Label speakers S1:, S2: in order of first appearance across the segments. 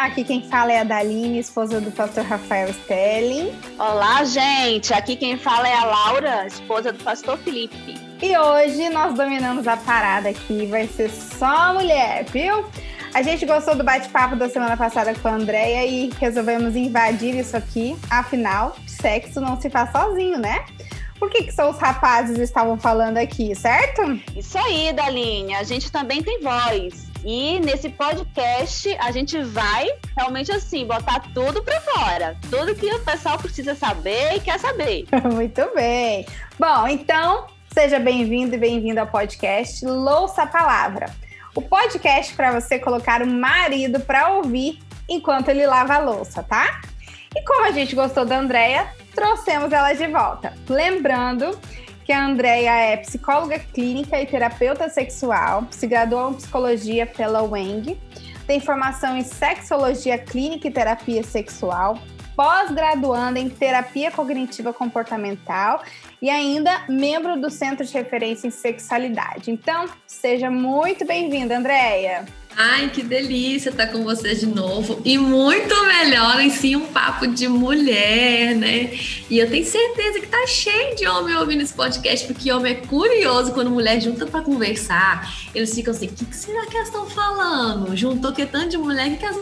S1: Aqui quem fala é a Daline, esposa do pastor Rafael Stelling.
S2: Olá, gente! Aqui quem fala é a Laura, esposa do pastor Felipe.
S1: E hoje nós dominamos a parada aqui, vai ser só mulher, viu? A gente gostou do bate-papo da semana passada com a Andrea e resolvemos invadir isso aqui. Afinal, sexo não se faz sozinho, né? Por que, que só os rapazes estavam falando aqui, certo?
S2: Isso aí, Daline. A gente também tem voz. E nesse podcast a gente vai realmente assim botar tudo para fora, tudo que o pessoal precisa saber e quer saber.
S1: Muito bem. Bom, então seja bem-vindo e bem-vinda ao podcast Louça a Palavra. O podcast para você colocar o marido para ouvir enquanto ele lava a louça, tá? E como a gente gostou da Andrea, trouxemos ela de volta. Lembrando que a Andrea é psicóloga clínica e terapeuta sexual, se graduou em psicologia pela UENG, tem formação em sexologia clínica e terapia sexual, pós-graduanda em terapia cognitiva comportamental e ainda membro do Centro de Referência em Sexualidade. Então, seja muito bem-vinda, Andréia.
S3: Ai, que delícia estar com vocês de novo. E muito melhor em si um papo de mulher, né? E eu tenho certeza que tá cheio de homem ouvindo esse podcast, porque homem é curioso quando mulher junta para conversar. Eles ficam assim: o que, que será que elas estão falando? Juntou que tanto de mulher, que elas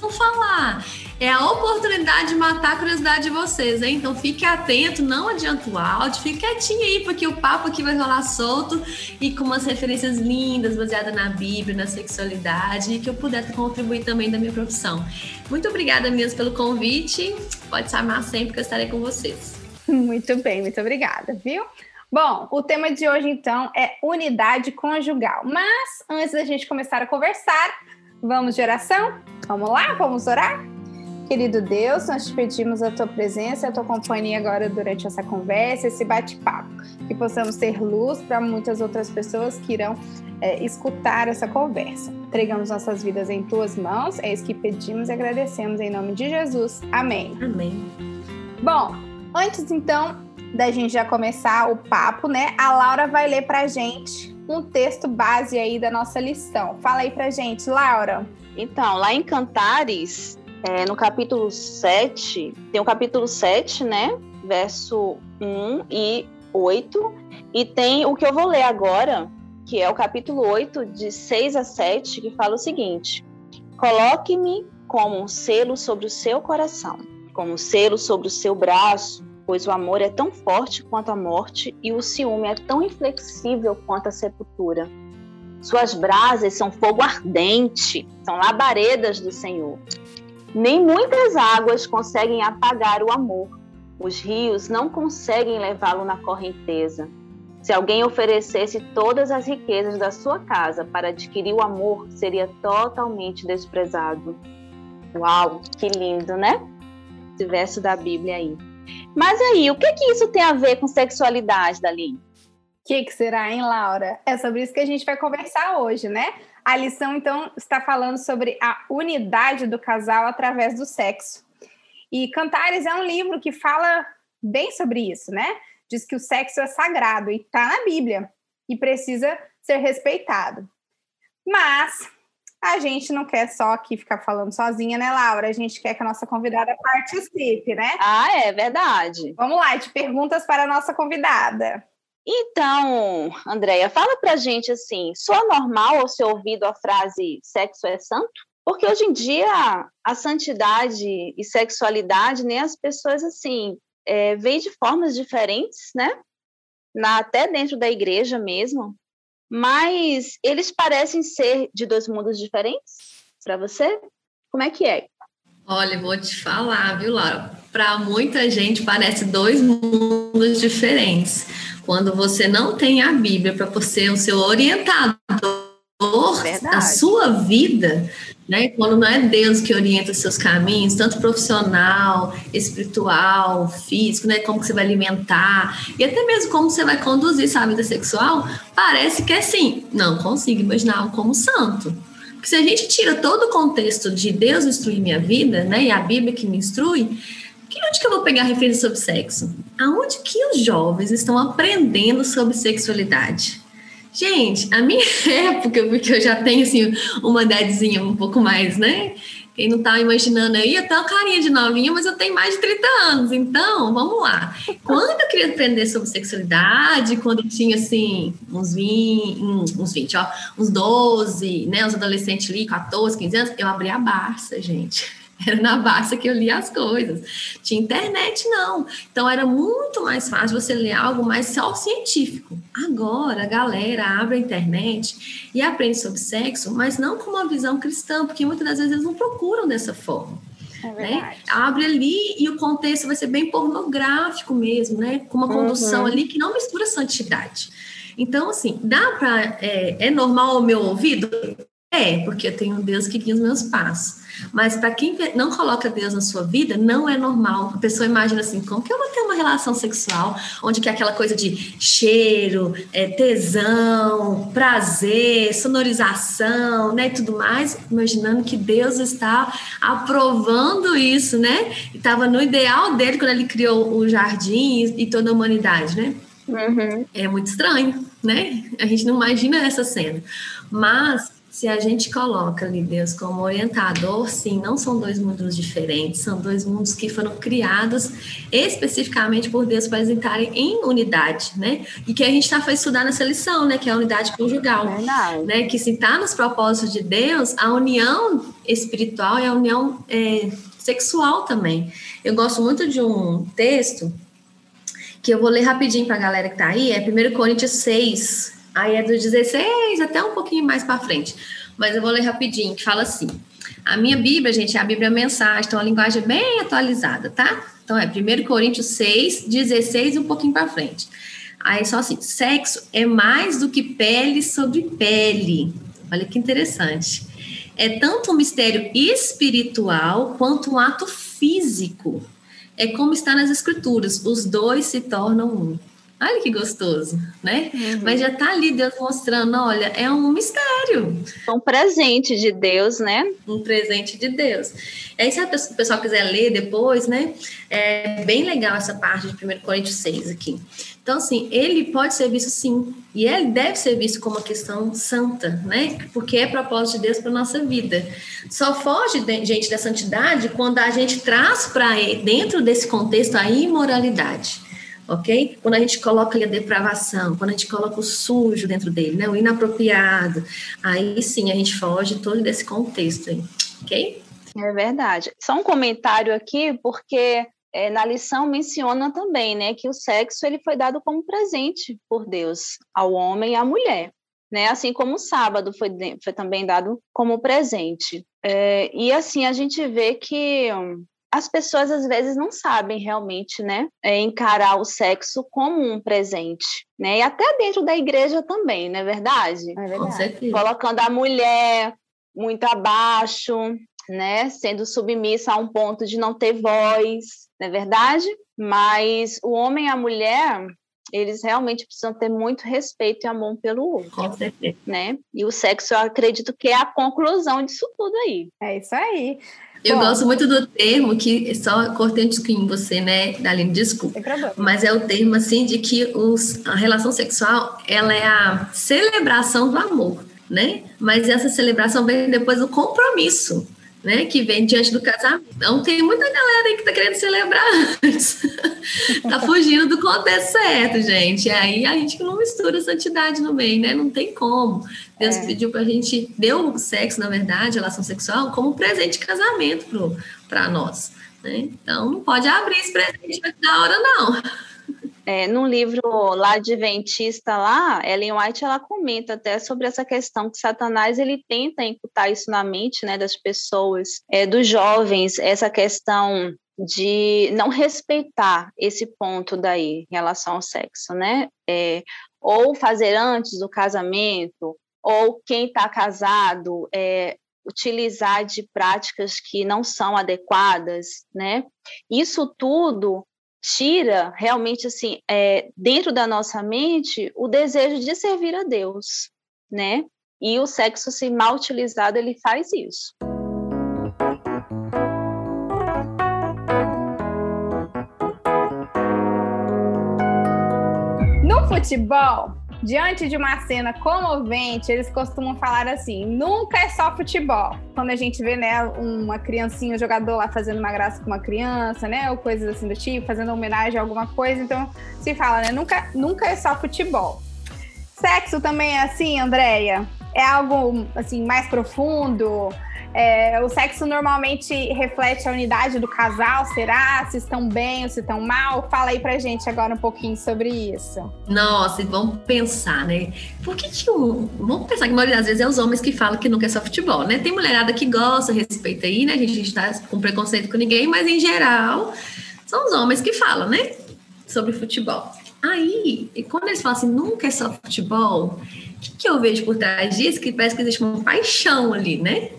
S3: vão falar? É a oportunidade de matar a curiosidade de vocês, hein? Então fique atento, não adianta o áudio, fique quietinho aí, porque o papo aqui vai rolar solto e com umas referências lindas, baseadas na Bíblia, na sexualidade, e que eu puder contribuir também da minha profissão. Muito obrigada mesmo pelo convite. Pode chamar sempre que eu estarei com vocês.
S1: Muito bem, muito obrigada, viu? Bom, o tema de hoje então é unidade conjugal. Mas antes da gente começar a conversar, vamos de oração? Vamos lá? Vamos orar? Querido Deus, nós te pedimos a tua presença, a tua companhia agora durante essa conversa, esse bate-papo, que possamos ter luz para muitas outras pessoas que irão é, escutar essa conversa. Entregamos nossas vidas em tuas mãos, é isso que pedimos e agradecemos em nome de Jesus. Amém.
S3: Amém.
S1: Bom, antes então da gente já começar o papo, né? A Laura vai ler para gente um texto base aí da nossa lição. Fala aí para gente, Laura.
S2: Então, lá em Cantares, é, no capítulo 7, tem o capítulo 7, né? Verso 1 e 8. E tem o que eu vou ler agora, que é o capítulo 8, de 6 a 7, que fala o seguinte: Coloque-me como um selo sobre o seu coração, como um selo sobre o seu braço, pois o amor é tão forte quanto a morte e o ciúme é tão inflexível quanto a sepultura. Suas brasas são fogo ardente, são labaredas do Senhor. Nem muitas águas conseguem apagar o amor. Os rios não conseguem levá-lo na correnteza. Se alguém oferecesse todas as riquezas da sua casa para adquirir o amor, seria totalmente desprezado. Uau, que lindo, né? Esse verso da Bíblia aí. Mas aí, o que que isso tem a ver com sexualidade, Dali? O
S1: que, que será, hein, Laura? É sobre isso que a gente vai conversar hoje, né? A lição, então, está falando sobre a unidade do casal através do sexo. E Cantares é um livro que fala bem sobre isso, né? Diz que o sexo é sagrado e está na Bíblia e precisa ser respeitado. Mas a gente não quer só aqui ficar falando sozinha, né, Laura? A gente quer que a nossa convidada participe, né?
S2: Ah, é verdade.
S1: Vamos lá, de perguntas para a nossa convidada.
S2: Então, Andréia, fala pra gente assim, soa normal ao seu ouvido a frase sexo é santo? Porque hoje em dia a santidade e sexualidade, né, as pessoas assim, é, de formas diferentes, né? Na, até dentro da igreja mesmo. Mas eles parecem ser de dois mundos diferentes para você? Como é que é?
S3: Olha, vou te falar, viu, Laura? Para muita gente parece dois mundos diferentes quando você não tem a Bíblia para ser o seu orientador da sua vida, né? Quando não é Deus que orienta os seus caminhos, tanto profissional, espiritual, físico, né? Como que você vai alimentar e até mesmo como você vai conduzir sua vida sexual, parece que é assim. Não consigo imaginar como santo. Porque se a gente tira todo o contexto de Deus instruir minha vida, né? E a Bíblia que me instrui, que onde que eu vou pegar referência sobre sexo? Aonde que os jovens estão aprendendo sobre sexualidade? Gente, a minha época, porque eu já tenho assim uma idadzinha um pouco mais, né? Quem não tá imaginando aí, até uma carinha de novinha, mas eu tenho mais de 30 anos, então vamos lá. Quando eu queria aprender sobre sexualidade, quando eu tinha assim, uns 20, uns 20, ó, uns 12, né? Os adolescentes ali, 14, 15 anos, eu abri a Barça, gente. Era na Barça que eu lia as coisas. Tinha internet, não. Então era muito mais fácil você ler algo mais só científico. Agora a galera abre a internet e aprende sobre sexo, mas não com uma visão cristã, porque muitas das vezes eles não procuram dessa forma. É né? Abre ali e o contexto vai ser bem pornográfico mesmo, né? Com uma condução uhum. ali que não mistura santidade. Então, assim, dá para. É, é normal o meu ouvido? É, porque eu tenho um Deus que guia os meus passos. Mas para quem não coloca Deus na sua vida, não é normal. A pessoa imagina assim, como que eu vou ter uma relação sexual onde que é aquela coisa de cheiro, é, tesão, prazer, sonorização, né, e tudo mais, imaginando que Deus está aprovando isso, né? E estava no ideal dele quando ele criou o jardim e toda a humanidade, né? Uhum. É muito estranho, né? A gente não imagina essa cena. Mas se a gente coloca ali Deus como orientador, sim, não são dois mundos diferentes, são dois mundos que foram criados especificamente por Deus para estarem em unidade, né? E que a gente está fazendo estudar nessa lição, né? Que é a unidade conjugal, Verdade. né? Que se está nos propósitos de Deus, a união espiritual é a união é, sexual também. Eu gosto muito de um texto que eu vou ler rapidinho para a galera que está aí, é 1 Coríntios 6, Aí é do 16 até um pouquinho mais para frente. Mas eu vou ler rapidinho, que fala assim. A minha Bíblia, gente, é a Bíblia Mensagem, então a linguagem é bem atualizada, tá? Então é 1 Coríntios 6, 16 e um pouquinho para frente. Aí só assim, sexo é mais do que pele sobre pele. Olha que interessante. É tanto um mistério espiritual quanto um ato físico. É como está nas escrituras, os dois se tornam um. Olha que gostoso, né? Uhum. Mas já tá ali Deus mostrando, olha, é um mistério.
S2: Um presente de Deus, né?
S3: Um presente de Deus. Aí, se o pessoal quiser ler depois, né? É bem legal essa parte de 1 Coríntios 6 aqui. Então, assim, ele pode ser visto sim, e ele deve ser visto como uma questão santa, né? Porque é propósito de Deus para nossa vida. Só foge, gente, da santidade quando a gente traz para dentro desse contexto a imoralidade ok? Quando a gente coloca ali a depravação, quando a gente coloca o sujo dentro dele, né? O inapropriado, aí sim a gente foge todo desse contexto ok?
S2: É verdade. Só um comentário aqui, porque é, na lição menciona também, né, que o sexo ele foi dado como presente por Deus ao homem e à mulher, né? Assim como o sábado foi, foi também dado como presente. É, e assim a gente vê que as pessoas às vezes não sabem realmente, né, é, encarar o sexo como um presente, né? E até dentro da igreja também, não é verdade?
S3: É verdade.
S2: Colocando a mulher muito abaixo, né, sendo submissa a um ponto de não ter voz, não é verdade? Mas o homem e a mulher, eles realmente precisam ter muito respeito e amor pelo outro.
S3: Com certeza.
S2: Né? E o sexo, eu acredito que é a conclusão disso tudo aí.
S1: É isso aí.
S3: Eu Bom, gosto muito do termo que só cortei um pouquinho em você, né, Daline, desculpa. Mas é o termo assim de que os, a relação sexual ela é a celebração do amor, né? Mas essa celebração vem depois do compromisso né, que vem diante do casamento. Então, tem muita galera aí que tá querendo celebrar antes. tá fugindo do contexto certo, gente. Aí a gente não mistura santidade no meio, né? Não tem como. Deus é. pediu pra gente, deu o sexo, na verdade, relação sexual, como presente de casamento para nós. Né? Então, não pode abrir esse presente na hora, não.
S2: É, num livro lá adventista lá, Ellen White ela comenta até sobre essa questão que Satanás ele tenta imputar isso na mente, né, das pessoas, é, dos jovens, essa questão de não respeitar esse ponto daí em relação ao sexo, né? É, ou fazer antes do casamento, ou quem está casado é, utilizar de práticas que não são adequadas, né? Isso tudo tira realmente assim é, dentro da nossa mente o desejo de servir a Deus, né? E o sexo se assim, mal utilizado ele faz isso.
S1: No futebol, Diante de uma cena comovente, eles costumam falar assim: nunca é só futebol. Quando a gente vê, né, uma criancinha, um jogador lá fazendo uma graça com uma criança, né, ou coisas assim do tipo, fazendo homenagem a alguma coisa, então se fala, né, nunca, nunca é só futebol. Sexo também é assim, Andréia? É algo assim mais profundo? É, o sexo normalmente reflete a unidade do casal, será? Se estão bem ou se estão mal? Fala aí pra gente agora um pouquinho sobre isso.
S3: Nossa, e vamos pensar, né? Por que que. Vamos pensar que a maioria das vezes é os homens que falam que nunca é só futebol, né? Tem mulherada que gosta, respeita aí, né? A gente está com preconceito com ninguém, mas em geral são os homens que falam, né? Sobre futebol. Aí, quando eles falam assim, nunca é só futebol, o que, que eu vejo por trás disso? Que parece que existe uma paixão ali, né?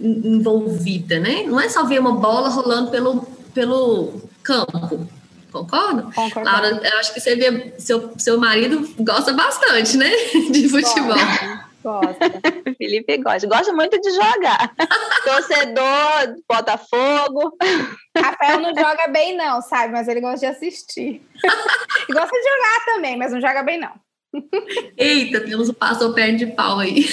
S3: Envolvida, né? Não é só ver uma bola rolando pelo, pelo campo. Concorda?
S1: Concordo.
S3: Laura, eu acho que você vê, seu, seu marido gosta bastante, né? De futebol.
S1: Gosta.
S2: Felipe gosta. Gosta muito de jogar. Torcedor, Botafogo.
S1: Rafael não joga bem, não, sabe? Mas ele gosta de assistir. e gosta de jogar também, mas não joga bem, não.
S3: Eita, temos o pastor pé de pau aí.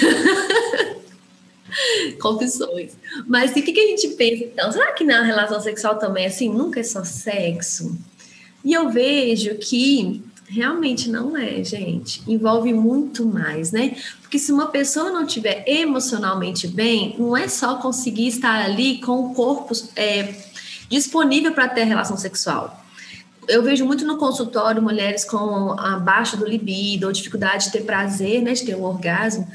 S3: Confissões. Mas o que, que a gente pensa então? Será que na relação sexual também, assim, nunca é só sexo? E eu vejo que realmente não é, gente. Envolve muito mais, né? Porque se uma pessoa não estiver emocionalmente bem, não é só conseguir estar ali com o corpo é, disponível para ter relação sexual eu vejo muito no consultório mulheres com abaixo do libido ou dificuldade de ter prazer, né, de ter um orgasmo.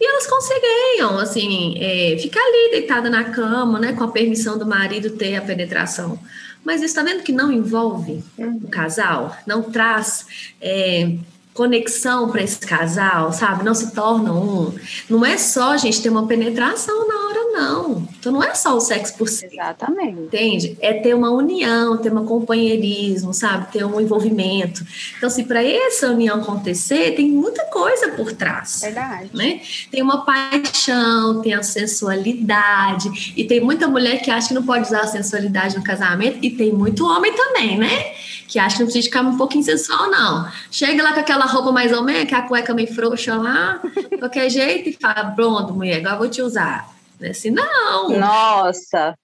S3: E elas conseguiam, assim, é, ficar ali deitada na cama, né, com a permissão do marido ter a penetração. Mas está vendo que não envolve o casal, não traz é, conexão para esse casal, sabe? Não se torna um. Não é só, gente, ter uma penetração na hora, não. Então não é só o sexo por si.
S2: Exatamente.
S3: Entende? É ter uma união, ter um companheirismo, sabe? Ter um envolvimento. Então, se para essa união acontecer, tem muita coisa por trás.
S1: Verdade.
S3: Né? Tem uma paixão, tem a sensualidade. E tem muita mulher que acha que não pode usar a sensualidade no casamento, e tem muito homem também, né? Que acha que não precisa ficar um pouquinho sensual, não. Chega lá com aquela roupa mais ou menos, que a cueca meio frouxa lá, qualquer jeito, e fala, pronto, mulher, agora vou te usar. Né? Assim, não.
S2: Nossa!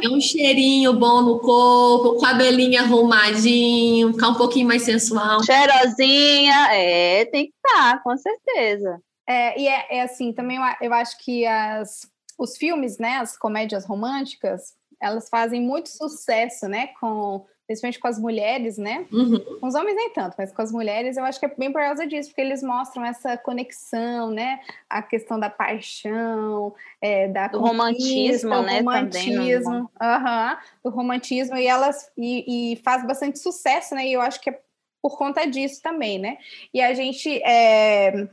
S3: É um cheirinho bom no corpo, cabelinho arrumadinho, ficar um pouquinho mais sensual.
S2: Cheirosinha, é, tem que estar, com certeza.
S1: É, e é, é, assim, também eu, eu acho que as, os filmes, né, as comédias românticas, elas fazem muito sucesso, né, com principalmente com as mulheres, né?
S3: Uhum.
S1: Com os homens nem tanto, mas com as mulheres eu acho que é bem por causa disso, porque eles mostram essa conexão, né? A questão da paixão, é, da
S2: do romantismo, né?
S1: Romantismo, uhum, do romantismo e elas e, e, faz bastante sucesso, né? E eu acho que é por conta disso também, né? E a gente é,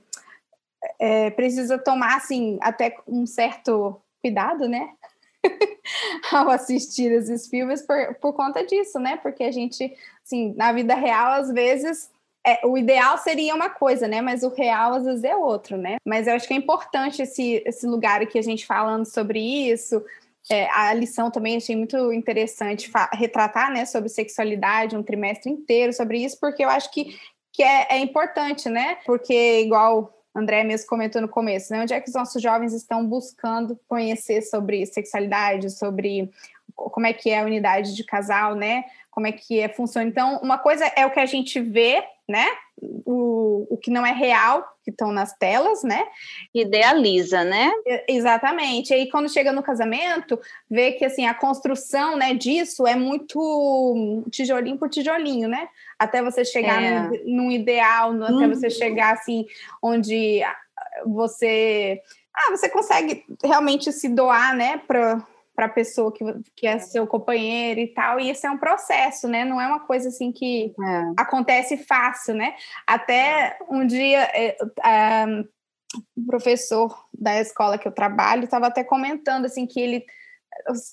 S1: é, precisa tomar assim até um certo cuidado, né? ao assistir esses filmes por, por conta disso, né? Porque a gente, assim, na vida real, às vezes, é, o ideal seria uma coisa, né? Mas o real às vezes é outro, né? Mas eu acho que é importante esse, esse lugar aqui, a gente falando sobre isso. É, a lição também achei muito interessante retratar, né, sobre sexualidade, um trimestre inteiro sobre isso, porque eu acho que, que é, é importante, né? Porque, igual André mesmo comentou no começo, né? Onde é que os nossos jovens estão buscando conhecer sobre sexualidade, sobre como é que é a unidade de casal, né? Como é que é, funciona. Então, uma coisa é o que a gente vê, né? O, o que não é real, que estão nas telas, né?
S2: Idealiza, né?
S1: Exatamente. E aí, quando chega no casamento, vê que assim, a construção né, disso é muito tijolinho por tijolinho, né? Até você chegar é. num, num, ideal, no, até você uhum. chegar assim, onde você. Ah, você consegue realmente se doar, né, para para a pessoa que, que é seu companheiro e tal, e isso é um processo, né? Não é uma coisa assim que é. acontece fácil, né? Até um dia é, é, o professor da escola que eu trabalho estava até comentando assim que ele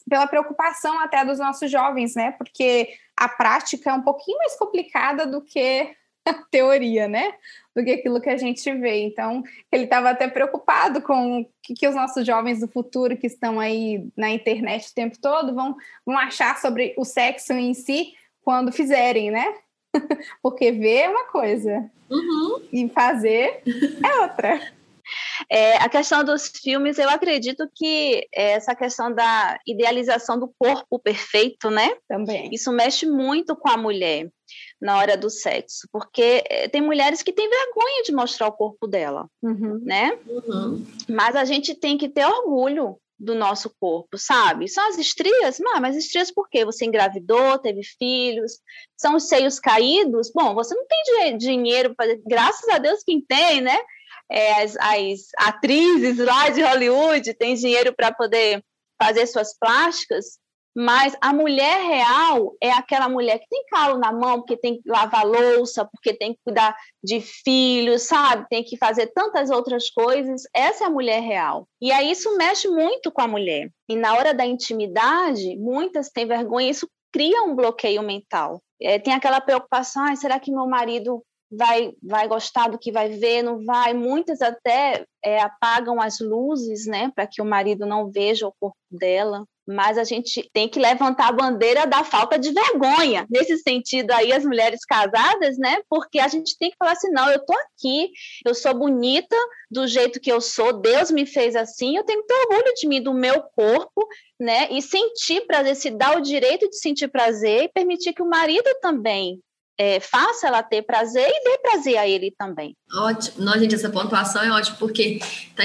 S1: pela preocupação até dos nossos jovens, né? Porque a prática é um pouquinho mais complicada do que a teoria, né? Do que aquilo que a gente vê. Então, ele estava até preocupado com o que, que, os nossos jovens do futuro que estão aí na internet o tempo todo vão, vão achar sobre o sexo em si quando fizerem, né? Porque ver é uma coisa
S3: uhum.
S1: e fazer é outra.
S2: É, a questão dos filmes, eu acredito que essa questão da idealização do corpo perfeito, né?
S1: Também.
S2: Isso mexe muito com a mulher na hora do sexo, porque eh, tem mulheres que têm vergonha de mostrar o corpo dela,
S1: uhum.
S2: né?
S3: Uhum.
S2: Mas a gente tem que ter orgulho do nosso corpo, sabe? São as estrias? Mas, mas estrias por quê? Você engravidou, teve filhos, são os seios caídos? Bom, você não tem dinheiro para graças a Deus quem tem, né? É, as, as atrizes lá de Hollywood têm dinheiro para poder fazer suas plásticas, mas a mulher real é aquela mulher que tem calo na mão, porque tem que lavar louça, porque tem que cuidar de filhos, sabe? Tem que fazer tantas outras coisas. Essa é a mulher real. E aí isso mexe muito com a mulher. E na hora da intimidade, muitas têm vergonha, isso cria um bloqueio mental. É, tem aquela preocupação: ah, será que meu marido vai, vai gostar do que vai ver? Não vai? Muitas até é, apagam as luzes, né, para que o marido não veja o corpo dela mas a gente tem que levantar a bandeira da falta de vergonha. Nesse sentido aí, as mulheres casadas, né? Porque a gente tem que falar assim, não, eu tô aqui, eu sou bonita do jeito que eu sou, Deus me fez assim, eu tenho que ter orgulho de mim, do meu corpo, né? E sentir prazer, se dar o direito de sentir prazer e permitir que o marido também é, faça ela ter prazer e dê prazer a ele também.
S3: Ótimo. Não, gente, essa pontuação é ótima, porque tá,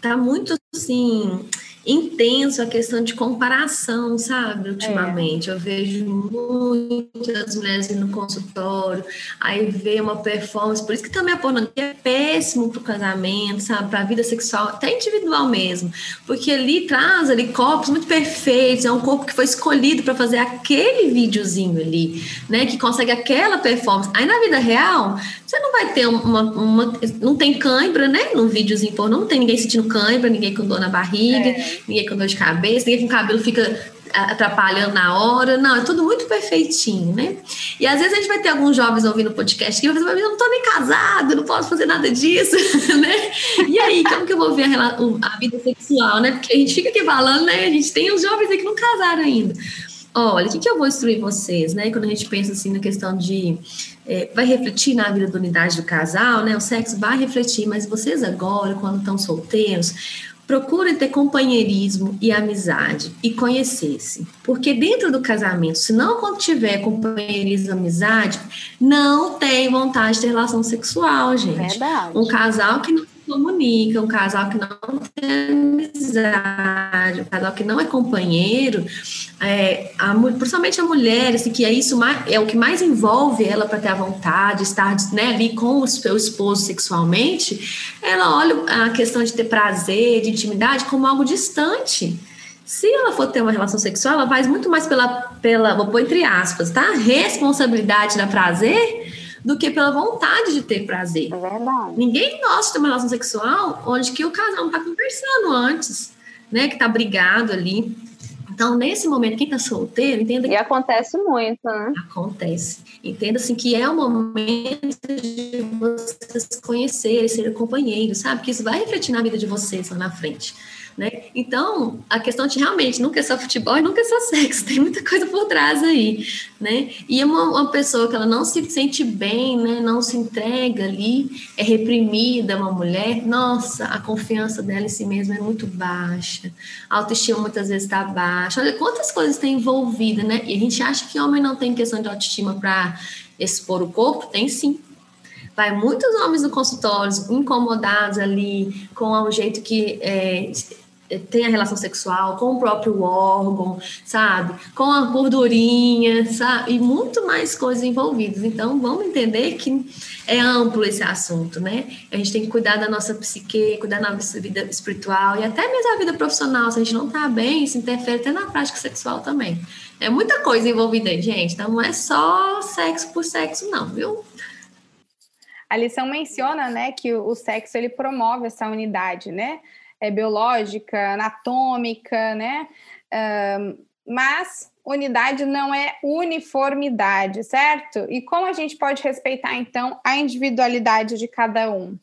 S3: tá muito, assim intenso a questão de comparação, sabe? Ultimamente, é. eu vejo muitas mulheres no consultório, aí vê uma performance, por isso que também a pornografia é péssimo para o casamento, sabe? Para a vida sexual, até individual mesmo, porque ali traz ali corpos muito perfeitos, é um corpo que foi escolhido para fazer aquele videozinho ali, né? Que consegue aquela performance. Aí na vida real, você não vai ter uma, uma não tem cãibra, né? No videozinho pornô, não tem ninguém sentindo cãibra, ninguém com dor na barriga. É ninguém com dor de cabeça, ninguém com cabelo fica atrapalhando na hora. Não, é tudo muito perfeitinho, né? E às vezes a gente vai ter alguns jovens ouvindo o podcast que vão fazer, eu não tô nem casado, não posso fazer nada disso, né? E aí, como que eu vou ver a, a, vida sexual, né? Porque a gente fica aqui falando, né? A gente tem os jovens aí que não casaram ainda. Olha, o que, que eu vou instruir vocês, né? Quando a gente pensa assim na questão de é, vai refletir na vida da unidade do casal, né? O sexo vai refletir, mas vocês agora, quando estão solteiros, Procure ter companheirismo e amizade e conhecer-se. Porque dentro do casamento, se não tiver companheirismo e amizade, não tem vontade de ter relação sexual, gente.
S2: Verdade.
S3: Um casal que não comunica, um casal que não tem amizade, um casal que não é companheiro, é, a, principalmente a mulher, assim, que é isso mais, é o que mais envolve ela para ter a vontade, de estar né, ali com o seu esposo sexualmente, ela olha a questão de ter prazer, de intimidade, como algo distante. Se ela for ter uma relação sexual, ela faz muito mais pela, pela vou pôr entre aspas, tá? Responsabilidade da prazer do que pela vontade de ter prazer.
S2: É verdade.
S3: Ninguém gosta de uma relação sexual onde que o casal não tá conversando antes, né? Que tá brigado ali. Então, nesse momento, quem tá solteiro, entenda que.
S2: E acontece muito, né?
S3: Acontece. Entenda assim que é o momento de vocês conhecerem, serem companheiros, sabe? Que isso vai refletir na vida de vocês lá na frente. Né? Então, a questão de realmente nunca é só futebol e nunca é só sexo, tem muita coisa por trás aí, né? E uma, uma pessoa que ela não se sente bem, né, não se entrega ali, é reprimida, uma mulher, nossa, a confiança dela em si mesma é muito baixa, a autoestima muitas vezes está baixa. Olha quantas coisas tem envolvida, né? E a gente acha que homem não tem questão de autoestima para expor o corpo, tem sim, vai muitos homens no consultório incomodados ali com o jeito que é, tem a relação sexual com o próprio órgão, sabe? Com a gordurinha, sabe? E muito mais coisas envolvidas. Então, vamos entender que é amplo esse assunto, né? A gente tem que cuidar da nossa psique, cuidar da nossa vida espiritual e até mesmo a vida profissional. Se a gente não tá bem, isso interfere até na prática sexual também. É muita coisa envolvida aí, gente. Então, não é só sexo por sexo, não, viu?
S1: A lição menciona, né, que o sexo ele promove essa unidade, né? é, biológica, anatômica, né? mas unidade não é uniformidade, certo? E como a gente pode respeitar, então, a individualidade de cada um?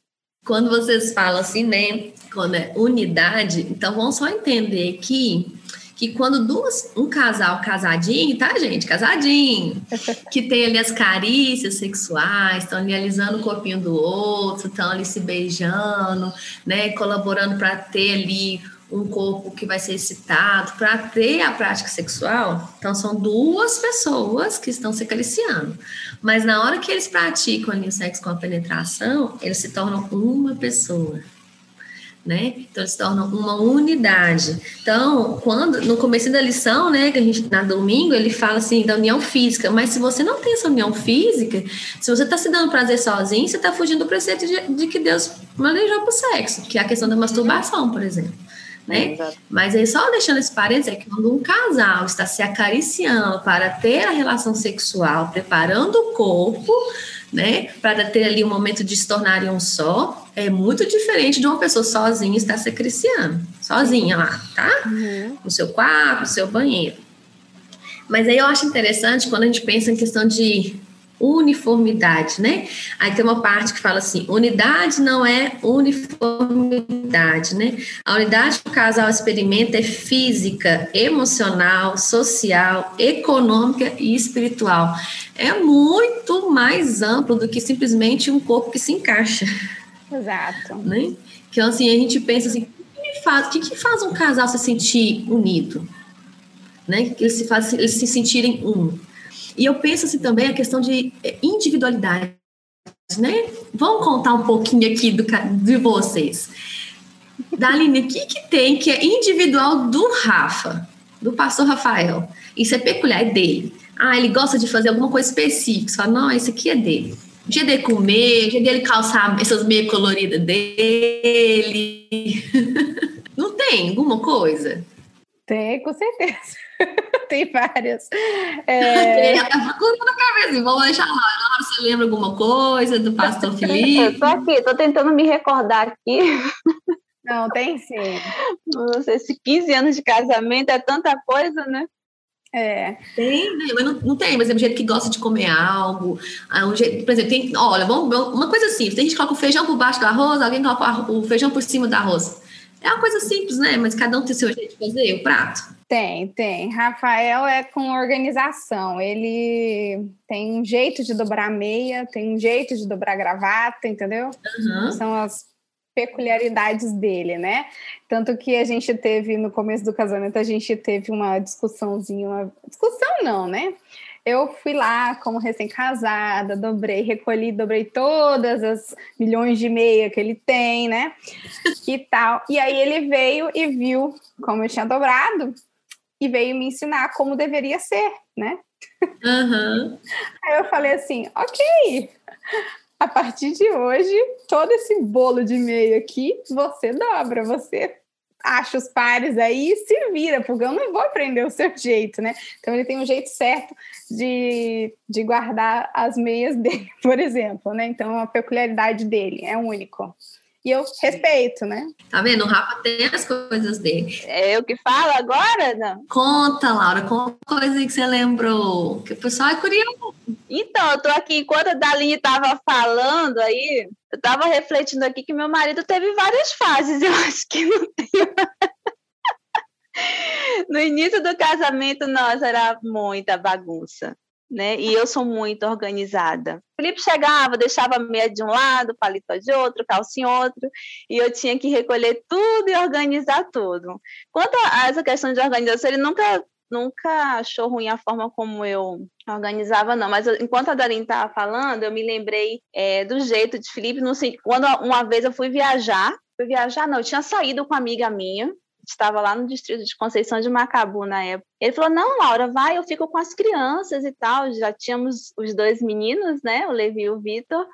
S3: Quando vocês falam assim, né? Quando é unidade, então vamos só entender que que quando duas, um casal casadinho, tá, gente? Casadinho, que tem ali as carícias sexuais, estão ali alisando o corpinho do outro, estão ali se beijando, né? Colaborando para ter ali um corpo que vai ser excitado, para ter a prática sexual. Então, são duas pessoas que estão se acariciando. Mas na hora que eles praticam ali o sexo com a penetração, eles se tornam uma pessoa né? Então eles se tornam uma unidade. Então, quando no começo da lição, né, que a gente na domingo, ele fala assim da união física, mas se você não tem essa união física, se você está se dando prazer sozinho, você está fugindo do preceito de, de que Deus manejou para o sexo, que é a questão da masturbação, por exemplo. Né? Mas aí só deixando esse parênteses é que quando um casal está se acariciando para ter a relação sexual, preparando o corpo, né, para ter ali um momento de se tornarem um só, é muito diferente de uma pessoa sozinha estar se acariciando, sozinha lá, tá? Uhum. No seu quarto, no seu banheiro. Mas aí eu acho interessante quando a gente pensa em questão de uniformidade, né? Aí tem uma parte que fala assim: unidade não é uniformidade, né? A unidade que o casal experimenta é física, emocional, social, econômica e espiritual. É muito mais amplo do que simplesmente um corpo que se encaixa.
S1: Exato.
S3: Né? Então, assim, a gente pensa assim, o que faz, o que, faz um casal se sentir unido? Né? Que eles se, faz, eles se sentirem um. E eu penso assim também a questão de eh, individualidade, né? Vamos contar um pouquinho aqui do, de vocês. Daline, o que, que tem que é individual do Rafa, do pastor Rafael? Isso é peculiar, é dele. Ah, ele gosta de fazer alguma coisa específica. Você fala, não, esse aqui é dele dia de comer, dia dele calçar essas meias coloridas dele. Não tem alguma coisa?
S1: Tem, com certeza. tem várias.
S3: É... Tem, tá procurando na cabeça. Vamos deixar lá. Você lembra alguma coisa do pastor Felipe?
S2: Eu tô aqui, tô tentando me recordar aqui.
S1: Não, tem sim.
S2: Nossa, esses 15 anos de casamento é tanta coisa, né?
S1: É.
S3: Tem, né? Mas não, não tem, mas é um jeito que gosta de comer algo. É um jeito, por exemplo, tem, olha, vamos, uma coisa simples: tem gente que coloca o feijão por baixo do arroz, alguém coloca o feijão por cima do arroz. É uma coisa simples, né? Mas cada um tem seu jeito de fazer o prato.
S1: Tem, tem. Rafael é com organização. Ele tem um jeito de dobrar meia, tem um jeito de dobrar gravata, entendeu? Uhum. São as peculiaridades dele, né? Tanto que a gente teve no começo do casamento, a gente teve uma discussãozinha, uma discussão não, né? Eu fui lá como recém-casada, dobrei, recolhi, dobrei todas as milhões de meia que ele tem, né? E tal. E aí ele veio e viu como eu tinha dobrado e veio me ensinar como deveria ser, né?
S3: Uhum.
S1: Aí eu falei assim, ok, a partir de hoje, todo esse bolo de meio aqui, você dobra, você acha os pares aí e se vira, porque eu não vou aprender o seu jeito, né? Então ele tem um jeito certo de, de guardar as meias dele, por exemplo, né? Então é uma peculiaridade dele, é único. E eu respeito, né?
S3: Tá vendo? O Rafa tem as coisas dele.
S2: É eu que falo agora, não?
S3: Conta, Laura, conta coisa que você lembrou. Que o pessoal é curioso.
S2: Então, eu tô aqui, enquanto a Daline estava falando aí, eu estava refletindo aqui que meu marido teve várias fases. Eu acho que não tem. no início do casamento, nossa, era muita bagunça né? E eu sou muito organizada. Felipe chegava, deixava meia de um lado, paletó de outro, em outro, e eu tinha que recolher tudo e organizar tudo. Quanto a essa questão de organização, ele nunca nunca achou ruim a forma como eu organizava, não. Mas eu, enquanto a Darin estava falando, eu me lembrei é, do jeito de Felipe. No, quando uma vez eu fui viajar, fui viajar, não, eu tinha saído com uma amiga minha, estava lá no distrito de Conceição de Macabu na época. Ele falou: Não, Laura, vai, eu fico com as crianças e tal. Já tínhamos os dois meninos, né? O Levi e o Vitor.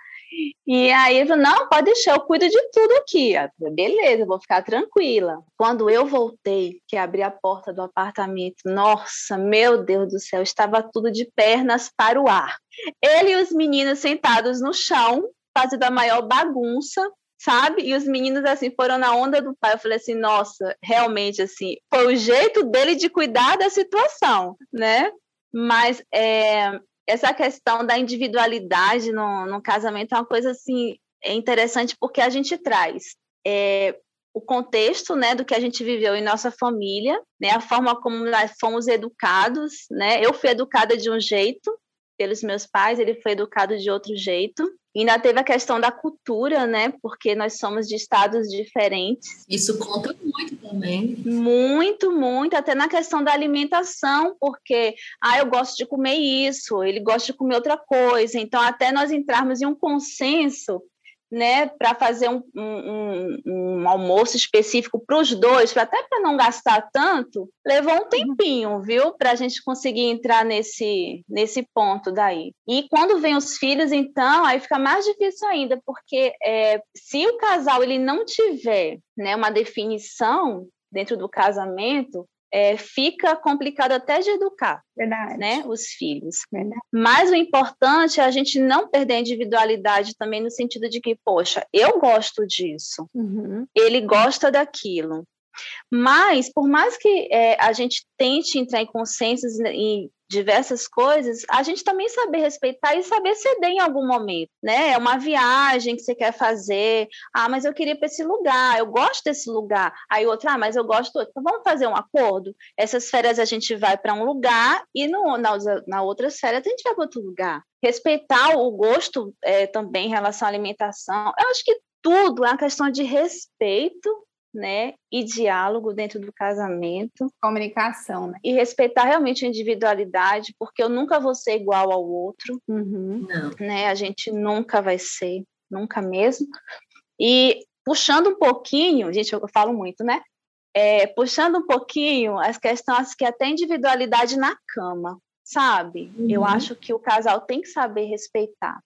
S2: E aí ele falou: Não, pode deixar, eu cuido de tudo aqui. Eu falei, Beleza, vou ficar tranquila. Quando eu voltei, que abri a porta do apartamento, nossa, meu Deus do céu, estava tudo de pernas para o ar. Ele e os meninos sentados no chão, fazendo a maior bagunça sabe? E os meninos, assim, foram na onda do pai. Eu falei assim, nossa, realmente, assim, foi o jeito dele de cuidar da situação, né? Mas é, essa questão da individualidade no, no casamento é uma coisa, assim, é interessante porque a gente traz é, o contexto, né, do que a gente viveu em nossa família, né, a forma como nós fomos educados, né? Eu fui educada de um jeito pelos meus pais, ele foi educado de outro jeito. E ainda teve a questão da cultura, né? Porque nós somos de estados diferentes.
S3: Isso conta muito também.
S2: Muito, muito, até na questão da alimentação, porque ah, eu gosto de comer isso, ele gosta de comer outra coisa. Então, até nós entrarmos em um consenso né, para fazer um, um, um, almoço específico para os dois, até para não gastar tanto, levou um tempinho, viu, para a gente conseguir entrar nesse, nesse ponto daí. E quando vem os filhos, então, aí fica mais difícil ainda, porque é, se o casal ele não tiver né, uma definição dentro do casamento, é, fica complicado até de educar
S1: Verdade.
S2: Né, os filhos.
S1: Verdade.
S2: Mas o importante é a gente não perder a individualidade também no sentido de que, poxa, eu gosto disso,
S1: uhum.
S2: ele gosta daquilo. Mas, por mais que é, a gente tente entrar em consensos e diversas coisas, a gente também saber respeitar e saber ceder em algum momento, né? É uma viagem que você quer fazer, ah, mas eu queria para esse lugar, eu gosto desse lugar. Aí outro, ah, mas eu gosto, então vamos fazer um acordo? Essas férias a gente vai para um lugar e no, na, na férias a gente vai para outro lugar. Respeitar o gosto é, também em relação à alimentação, eu acho que tudo é uma questão de respeito né, e diálogo dentro do casamento.
S1: Comunicação, né?
S2: E respeitar realmente a individualidade, porque eu nunca vou ser igual ao outro.
S1: Uhum.
S3: Não.
S2: Né? A gente nunca vai ser, nunca mesmo. E puxando um pouquinho, gente, eu falo muito, né? É, puxando um pouquinho as questões que até individualidade na cama sabe? Uhum. Eu acho que o casal tem que saber respeitar.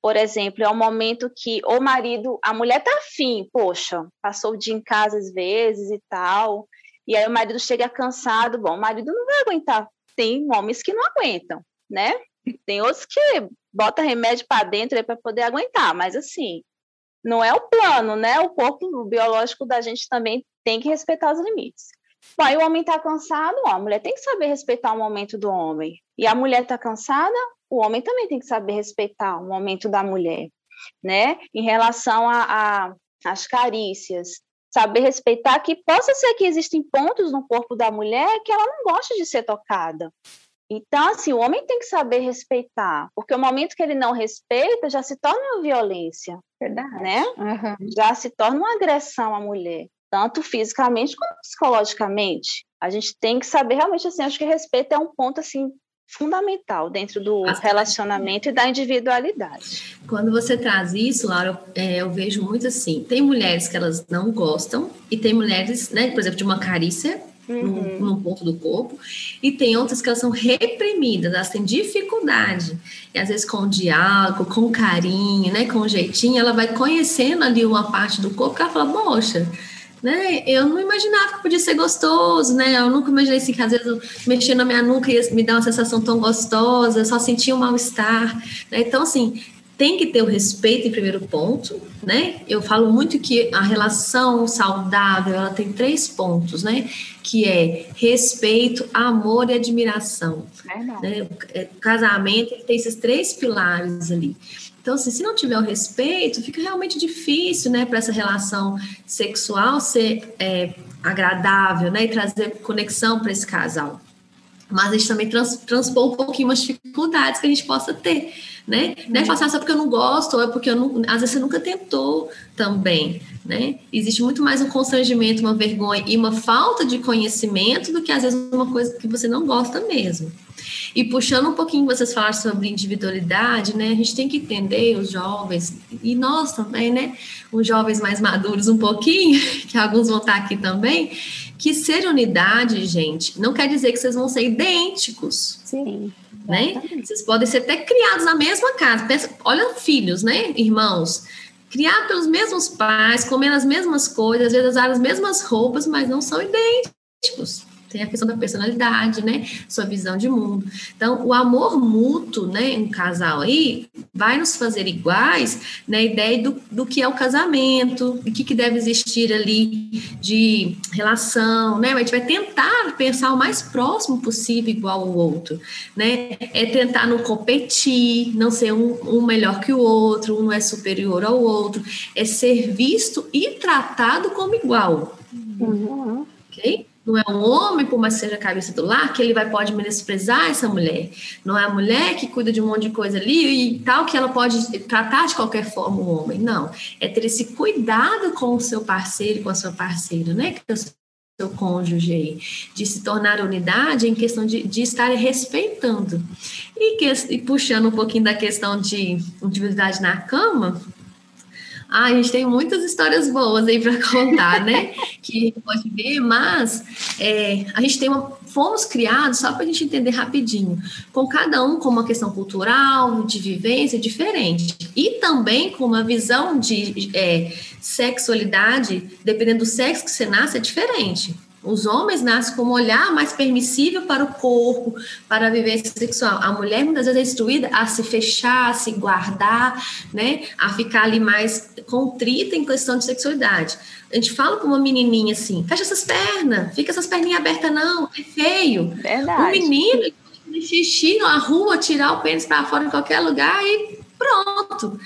S2: Por exemplo, é um momento que o marido, a mulher tá afim, poxa, passou o dia em casa às vezes e tal, e aí o marido chega cansado, bom, o marido não vai aguentar. Tem homens que não aguentam, né? Tem outros que bota remédio para dentro para poder aguentar, mas assim, não é o plano, né? O corpo biológico da gente também tem que respeitar os limites. Bom, aí o homem está cansado, ó, a mulher tem que saber respeitar o momento do homem. E a mulher está cansada, o homem também tem que saber respeitar o momento da mulher, né? Em relação às carícias, saber respeitar que possa ser que existem pontos no corpo da mulher que ela não gosta de ser tocada. Então, assim, o homem tem que saber respeitar, porque o momento que ele não respeita já se torna uma violência,
S1: Verdade.
S2: né?
S1: Uhum.
S2: Já se torna uma agressão à mulher tanto fisicamente como psicologicamente. A gente tem que saber realmente assim, acho que respeito é um ponto assim fundamental dentro do relacionamento e da individualidade.
S3: Quando você traz isso, Laura, eu, é, eu vejo muito assim, tem mulheres que elas não gostam e tem mulheres, né, por exemplo, de uma carícia uhum. num, ponto do corpo, e tem outras que elas são reprimidas, elas têm dificuldade. E às vezes com diálogo, com carinho, né, com jeitinho, ela vai conhecendo ali uma parte do corpo que ela fala, poxa, né? Eu não imaginava que podia ser gostoso, né? Eu nunca imaginei assim, que às vezes eu mexer na minha nuca ia me dar uma sensação tão gostosa, eu só sentia um mal-estar, né? Então, assim, tem que ter o respeito em primeiro ponto, né? Eu falo muito que a relação saudável, ela tem três pontos, né? Que é respeito, amor e admiração. Né? O casamento tem esses três pilares ali. Então, assim, se não tiver o respeito, fica realmente difícil, né, para essa relação sexual ser é, agradável, né, e trazer conexão para esse casal. Mas a gente também trans, transpor um pouquinho as dificuldades que a gente possa ter, né? Uhum. Não é falar só porque eu não gosto, ou é porque eu não, às vezes você nunca tentou também, né? Existe muito mais um constrangimento, uma vergonha e uma falta de conhecimento do que às vezes uma coisa que você não gosta mesmo. E puxando um pouquinho, vocês falaram sobre individualidade, né? A gente tem que entender os jovens, e nós também, né? Os jovens mais maduros um pouquinho, que alguns vão estar aqui também, que ser unidade, gente, não quer dizer que vocês vão ser idênticos.
S1: Sim.
S3: Né? Vocês podem ser até criados na mesma casa. Pensa, olha, filhos, né, irmãos? Criados pelos mesmos pais, comendo as mesmas coisas, às vezes usar as mesmas roupas, mas não são idênticos tem a questão da personalidade, né? Sua visão de mundo. Então, o amor mútuo, né, um casal aí, vai nos fazer iguais na ideia do, do que é o casamento, o que, que deve existir ali de relação, né? A gente vai tentar pensar o mais próximo possível igual ao outro, né? É tentar não competir, não ser um, um melhor que o outro, um não é superior ao outro, é ser visto e tratado como igual. Uhum. Ok? Não é um homem, por mais que seja a cabeça do lar, que ele vai pode menosprezar essa mulher. Não é a mulher que cuida de um monte de coisa ali e tal, que ela pode tratar de qualquer forma o homem. Não. É ter esse cuidado com o seu parceiro com a sua parceira, né? Que é o seu cônjuge aí, de se tornar unidade em questão de, de estar respeitando. E, que, e puxando um pouquinho da questão de individualidade na cama, ah, a gente tem muitas histórias boas aí para contar, né? que pode ver, mas é, a gente tem uma. Fomos criados, só para a gente entender rapidinho, com cada um com uma questão cultural, de vivência diferente. E também com uma visão de é, sexualidade, dependendo do sexo que você nasce, é diferente. Os homens nascem com um olhar mais permissível para o corpo, para a vivência sexual. A mulher muitas vezes é instruída a se fechar, a se guardar, né? A ficar ali mais contrita em questão de sexualidade. A gente fala com uma menininha assim: fecha essas pernas, fica essas perninhas abertas, não, é feio.
S2: Verdade.
S3: O menino xixi na rua, tirar o pênis para fora em qualquer lugar e pronto.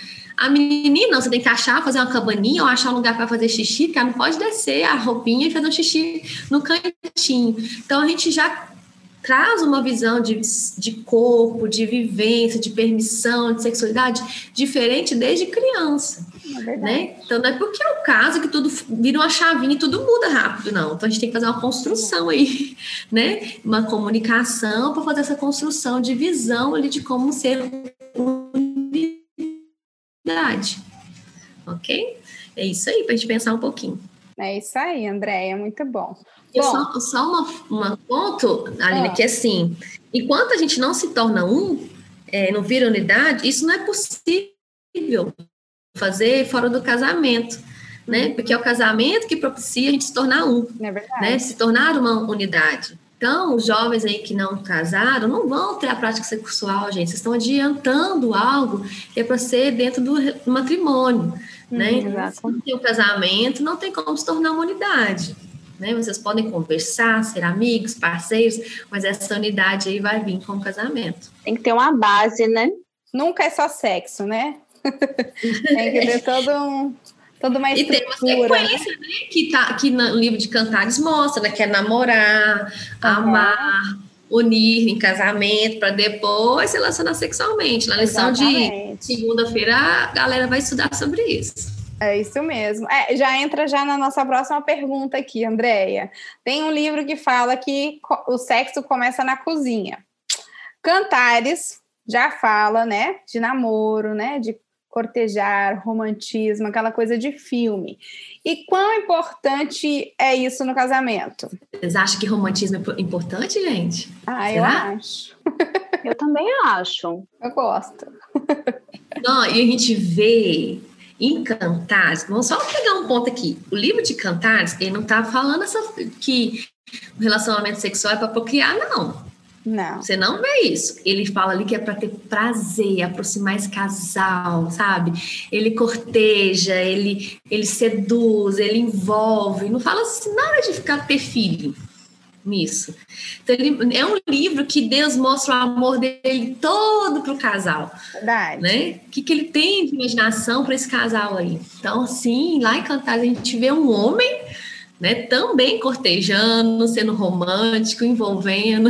S3: A menina, você tem que achar, fazer uma cabaninha ou achar um lugar para fazer xixi, porque ela não pode descer a roupinha e fazer um xixi no cantinho. Então a gente já traz uma visão de, de corpo, de vivência, de permissão, de sexualidade diferente desde criança. É né? Então não é porque é o caso que tudo vira uma chavinha e tudo muda rápido, não. Então a gente tem que fazer uma construção aí, né? Uma comunicação para fazer essa construção de visão ali de como ser idade. Ok? É isso aí, para a gente pensar um pouquinho.
S1: É isso aí, Andréia, muito bom.
S3: bom só, só uma, uma ponto, Aline, ah. que é assim, enquanto a gente não se torna um, é, não vira unidade, isso não é possível fazer fora do casamento, né? Porque é o casamento que propicia a gente se tornar um,
S1: é verdade.
S3: né? Se tornar uma unidade. Então, os jovens aí que não casaram não vão ter a prática sexual, gente. Vocês estão adiantando algo que é para ser dentro do matrimônio, hum, né? Então, se não tem o casamento, não tem como se tornar uma unidade. Né? Vocês podem conversar, ser amigos, parceiros, mas essa unidade aí vai vir com o casamento.
S2: Tem que ter uma base, né?
S1: Nunca é só sexo, né? tem que ter todo um, toda uma
S3: estrutura. E tem uma sequência, né? Que, tá, que no livro de Cantares mostra, né? Que é namorar, uhum. amar, unir em casamento, para depois se relacionar sexualmente. Na lição Exatamente. de segunda-feira, a galera vai estudar sobre isso.
S1: É isso mesmo. É, já entra já na nossa próxima pergunta aqui, Andréia. Tem um livro que fala que o sexo começa na cozinha. Cantares já fala, né, de namoro, né, de cortejar, romantismo, aquela coisa de filme. E quão importante é isso no casamento?
S3: Vocês acham que romantismo é importante, gente?
S1: Ah, Será? eu acho.
S2: eu também acho.
S1: Eu gosto.
S3: Não, e a gente vê em Cantares, vamos só pegar um ponto aqui. O livro de Cantares, ele não está falando essa, que o relacionamento sexual é para procriar, não.
S1: Não.
S3: Você não vê isso. Ele fala ali que é para ter prazer, aproximar esse casal, sabe? Ele corteja, ele, ele seduz, ele envolve. Não fala assim, nada de ficar ter filho nisso. Então, ele, é um livro que Deus mostra o amor dele todo para o casal.
S1: Verdade.
S3: Né? O que, que ele tem de imaginação para esse casal aí. Então, assim, lá em Cantares a gente vê um homem né? Também cortejando, sendo romântico, envolvendo.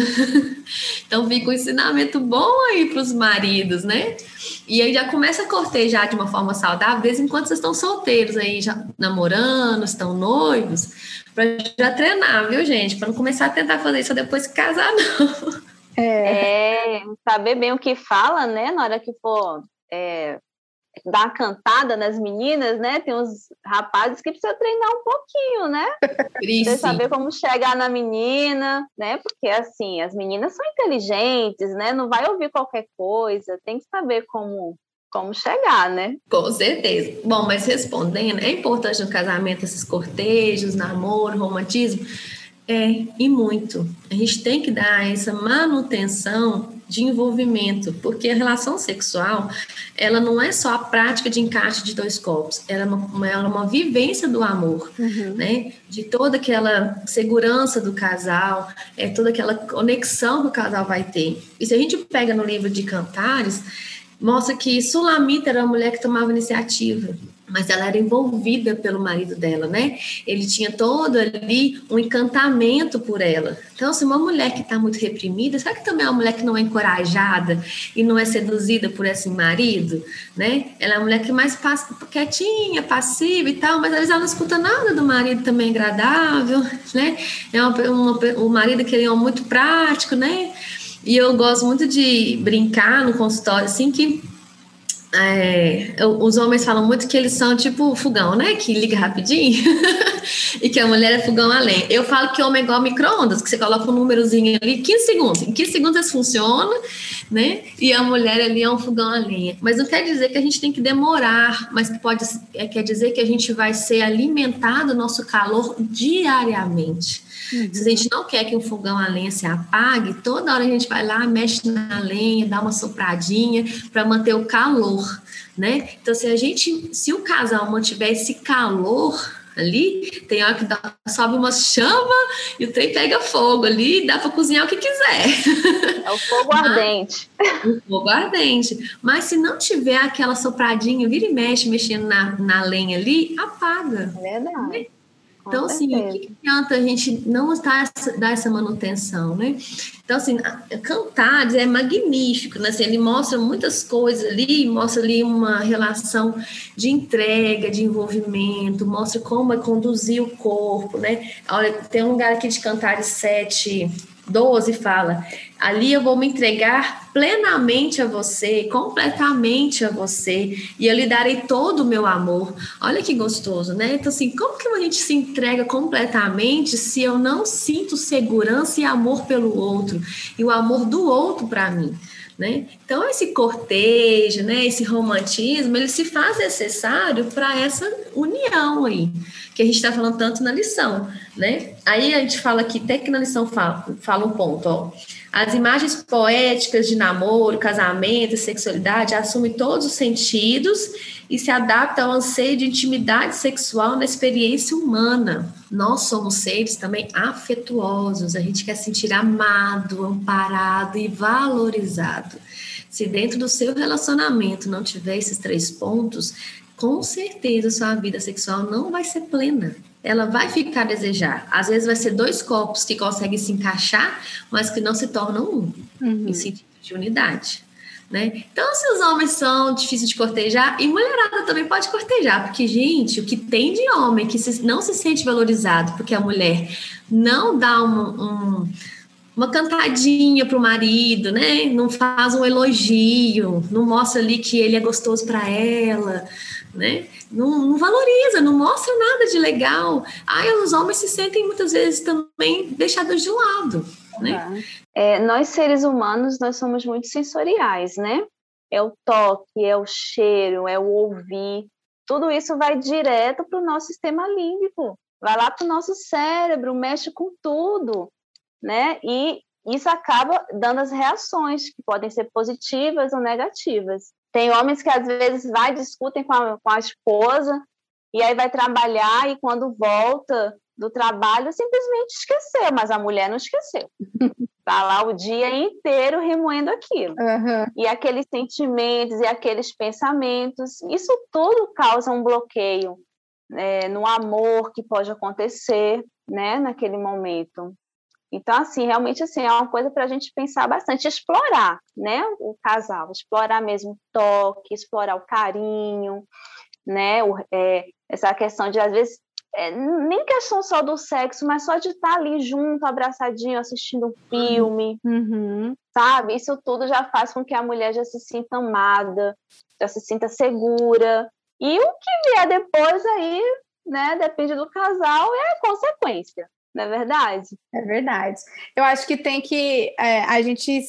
S3: então fica um ensinamento bom aí para os maridos, né? E aí já começa a cortejar de uma forma saudável, desde enquanto vocês estão solteiros aí, já namorando, estão noivos, para já treinar, viu, gente? Para não começar a tentar fazer isso depois que casar, não.
S2: É, é saber bem o que fala, né? Na hora que for é, dar cantada nas meninas, né? Tem uns rapazes que precisam treinar um pouquinho, né? Precisa saber como chegar na menina, né? Porque assim, as meninas são inteligentes, né? Não vai ouvir qualquer coisa, tem que saber como como chegar, né?
S3: Com certeza. Bom, mas respondendo, é importante no casamento esses cortejos, namoro, romantismo. É, e muito. A gente tem que dar essa manutenção de envolvimento, porque a relação sexual, ela não é só a prática de encaixe de dois corpos, ela é uma, ela é uma vivência do amor, uhum. né? De toda aquela segurança do casal, é toda aquela conexão que o casal vai ter. E se a gente pega no livro de Cantares, mostra que Sulamita era uma mulher que tomava iniciativa, mas ela era envolvida pelo marido dela, né? Ele tinha todo ali um encantamento por ela. Então, se uma mulher que está muito reprimida, será que também é uma mulher que não é encorajada e não é seduzida por esse marido, né? Ela é uma mulher que é mais passa, quietinha, passiva e tal, mas às vezes ela não escuta nada do marido também agradável, né? É uma, uma, um marido que ele é muito prático, né? E eu gosto muito de brincar no consultório, assim, que é, os homens falam muito que eles são tipo fogão, né? Que liga rapidinho e que a mulher é fogão além. Eu falo que homem é igual micro-ondas, que você coloca um númerozinho ali, 15 segundos. Em 15 segundos funciona, né? E a mulher ali é um fogão a lenha. Mas não quer dizer que a gente tem que demorar, mas pode, é, quer dizer que a gente vai ser alimentado nosso calor diariamente. Uhum. Se a gente não quer que o fogão a lenha se apague, toda hora a gente vai lá, mexe na lenha, dá uma sopradinha para manter o calor, né? Então, se a gente, se o casal mantiver esse calor ali, tem hora que dá, sobe uma chama e o trem pega fogo ali, dá para cozinhar o que quiser.
S2: É o fogo ardente.
S3: O fogo ardente. Mas se não tiver aquela sopradinha, vira e mexe, mexendo na, na lenha ali, apaga.
S2: É verdade. Né?
S3: Então, assim, o que adianta a gente não estar, dar essa manutenção, né? Então, assim, Cantares é magnífico, né? Assim, ele mostra muitas coisas ali, mostra ali uma relação de entrega, de envolvimento, mostra como é conduzir o corpo, né? Olha, tem um lugar aqui de Cantares 7, 12 fala: ali eu vou me entregar plenamente a você, completamente a você, e eu lhe darei todo o meu amor. Olha que gostoso, né? Então, assim, como que a gente se entrega completamente se eu não sinto segurança e amor pelo outro, e o amor do outro para mim? Né? Então, esse cortejo, né, esse romantismo, ele se faz necessário para essa união aí, que a gente está falando tanto na lição. Né? Aí a gente fala aqui, até que na lição fala, fala um ponto, ó. As imagens poéticas de namoro, casamento e sexualidade assumem todos os sentidos e se adaptam ao anseio de intimidade sexual na experiência humana. Nós somos seres também afetuosos, a gente quer sentir amado, amparado e valorizado. Se dentro do seu relacionamento não tiver esses três pontos, com certeza sua vida sexual não vai ser plena ela vai ficar a desejar. Às vezes vai ser dois corpos que conseguem se encaixar, mas que não se tornam um, uhum. em sentido de unidade. Né? Então, se os homens são difíceis de cortejar, e mulherada também pode cortejar, porque, gente, o que tem de homem que se, não se sente valorizado porque a mulher não dá um, um, uma cantadinha para o marido, né? não faz um elogio, não mostra ali que ele é gostoso para ela, né? Não, não, valoriza, não mostra nada de legal. Aí os homens se sentem muitas vezes também deixados de lado, né?
S2: É, nós seres humanos nós somos muito sensoriais, né? É o toque, é o cheiro, é o ouvir. Tudo isso vai direto para o nosso sistema límbico, vai lá para o nosso cérebro, mexe com tudo, né? E isso acaba dando as reações que podem ser positivas ou negativas. Tem homens que às vezes vai discutem com a, com a esposa e aí vai trabalhar e quando volta do trabalho simplesmente esqueceu, mas a mulher não esqueceu. Tá lá o dia inteiro remoendo aquilo. Uhum. E aqueles sentimentos e aqueles pensamentos, isso tudo causa um bloqueio né, no amor que pode acontecer né, naquele momento. Então, assim, realmente assim, é uma coisa para a gente pensar bastante, explorar, né, o casal, explorar mesmo o toque, explorar o carinho, né, o, é, essa questão de, às vezes, é, nem questão só do sexo, mas só de estar ali junto, abraçadinho, assistindo um filme, uhum. sabe? Isso tudo já faz com que a mulher já se sinta amada, já se sinta segura. E o que vier depois aí, né, depende do casal, é a consequência. Não é verdade?
S1: É verdade. Eu acho que tem que. É, a gente,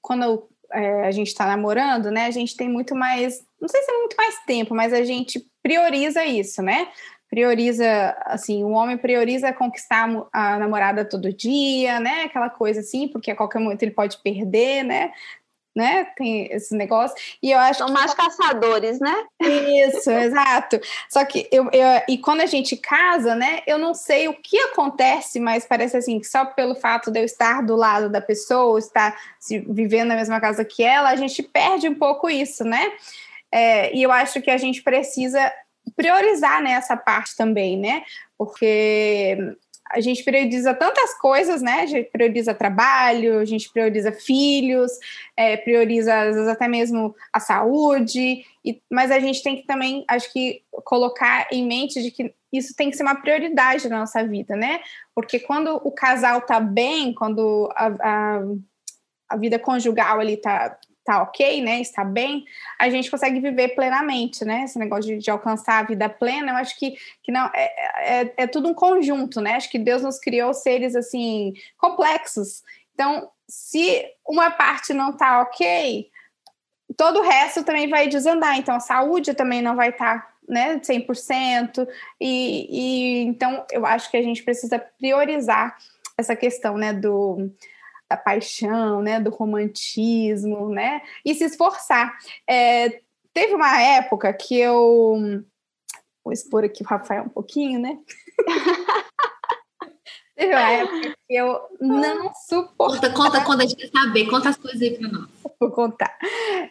S1: quando é, a gente está namorando, né? A gente tem muito mais. Não sei se é muito mais tempo, mas a gente prioriza isso, né? prioriza, assim, o homem prioriza conquistar a namorada todo dia, né? Aquela coisa assim, porque a qualquer momento ele pode perder, né? Né? Tem esse negócio. E eu acho
S2: São
S1: que...
S2: mais caçadores, né?
S1: Isso, exato. Só que eu, eu, e quando a gente casa, né? Eu não sei o que acontece, mas parece assim que só pelo fato de eu estar do lado da pessoa, estar se, vivendo na mesma casa que ela, a gente perde um pouco isso, né? É, e eu acho que a gente precisa priorizar nessa né, parte também, né? Porque a gente prioriza tantas coisas, né? A gente prioriza trabalho, a gente prioriza filhos, é, prioriza vezes até mesmo a saúde, e, mas a gente tem que também, acho que, colocar em mente de que isso tem que ser uma prioridade na nossa vida, né? Porque quando o casal tá bem, quando a, a, a vida conjugal ali tá, tá ok, né, está bem, a gente consegue viver plenamente, né? Esse negócio de, de alcançar a vida plena, eu acho que, que não é, é, é, tudo um conjunto, né? Acho que Deus nos criou seres assim complexos. Então, se uma parte não tá ok, todo o resto também vai desandar. Então, a saúde também não vai estar tá, né, 100%. E, e então eu acho que a gente precisa priorizar essa questão, né, do da paixão, né, do romantismo, né, e se esforçar. É, teve uma época que eu vou expor aqui o Rafael um pouquinho, né? teve uma época que eu não suportava.
S3: Conta, conta quando a gente saber, conta as coisas aí para nós.
S1: Vou contar.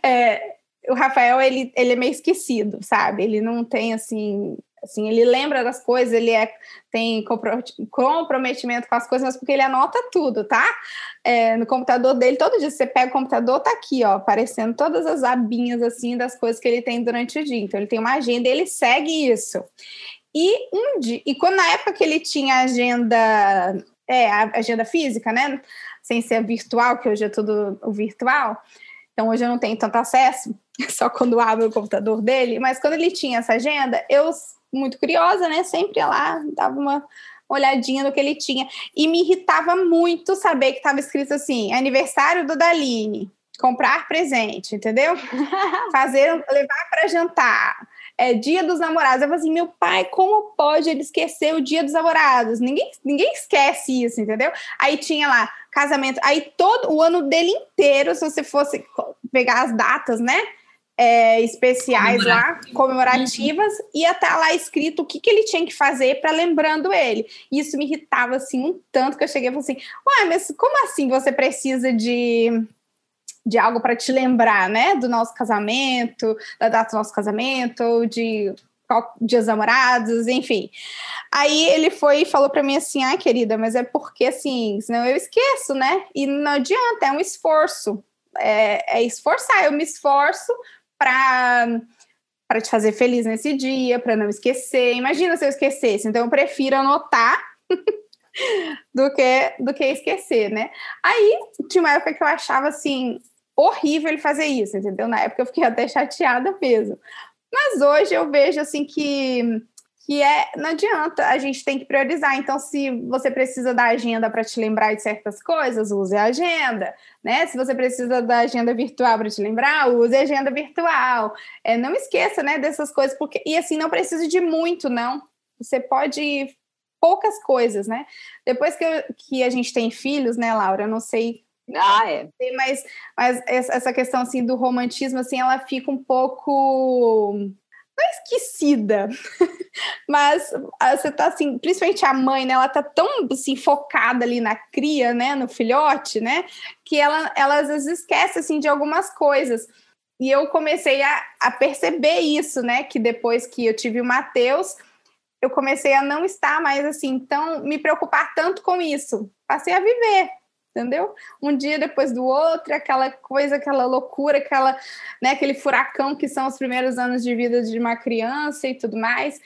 S1: É, o Rafael, ele, ele é meio esquecido, sabe? Ele não tem, assim, Assim, ele lembra das coisas, ele é, tem comprometimento com as coisas, mas porque ele anota tudo, tá? É, no computador dele, todo dia você pega o computador, tá aqui, ó, aparecendo todas as abinhas, assim, das coisas que ele tem durante o dia. Então, ele tem uma agenda ele segue isso. E um dia, e quando na época que ele tinha agenda, é, agenda física, né? Sem ser virtual, que hoje é tudo o virtual, então hoje eu não tenho tanto acesso, só quando abro o computador dele, mas quando ele tinha essa agenda, eu muito curiosa, né? Sempre ia lá, dava uma olhadinha no que ele tinha. E me irritava muito saber que estava escrito assim: aniversário do Daline, comprar presente, entendeu? Fazer, levar para jantar. É, dia dos namorados. Eu falei assim, meu pai, como pode ele esquecer o dia dos namorados? Ninguém, ninguém esquece isso, entendeu? Aí tinha lá casamento. Aí todo o ano dele inteiro, se você fosse pegar as datas, né? É, especiais lá, comemorativas, ia estar tá lá escrito o que, que ele tinha que fazer para lembrando ele. Isso me irritava assim um tanto que eu cheguei e falei assim: Ué, mas como assim você precisa de, de algo para te lembrar, né? Do nosso casamento, da data do nosso casamento, de dias namorados, enfim. Aí ele foi e falou para mim assim: "Ah, querida, mas é porque assim, senão eu esqueço, né? E não adianta, é um esforço. É, é esforçar, eu me esforço para para te fazer feliz nesse dia, para não esquecer. Imagina se eu esquecesse. Então eu prefiro anotar do que do que esquecer, né? Aí tinha uma época que eu achava assim horrível ele fazer isso, entendeu? Na época eu fiquei até chateada mesmo. Mas hoje eu vejo assim que que é não adianta, a gente tem que priorizar. Então, se você precisa da agenda para te lembrar de certas coisas, use a agenda, né? Se você precisa da agenda virtual para te lembrar, use a agenda virtual. É, não esqueça, né, dessas coisas, porque e assim não precisa de muito, não. Você pode poucas coisas, né? Depois que, eu, que a gente tem filhos, né, Laura? Eu não sei
S2: ah, é.
S1: Mas, mas essa questão assim do romantismo, assim, ela fica um pouco não é esquecida, mas ah, você tá assim, principalmente a mãe, né? Ela tá tão assim focada ali na cria, né, no filhote, né, que ela, ela às vezes esquece assim de algumas coisas. E eu comecei a, a perceber isso, né, que depois que eu tive o Mateus, eu comecei a não estar mais assim, tão me preocupar tanto com isso. Passei a viver, entendeu? Um dia depois do outro, aquela coisa, aquela loucura, aquela, né, aquele furacão que são os primeiros anos de vida de uma criança e tudo mais.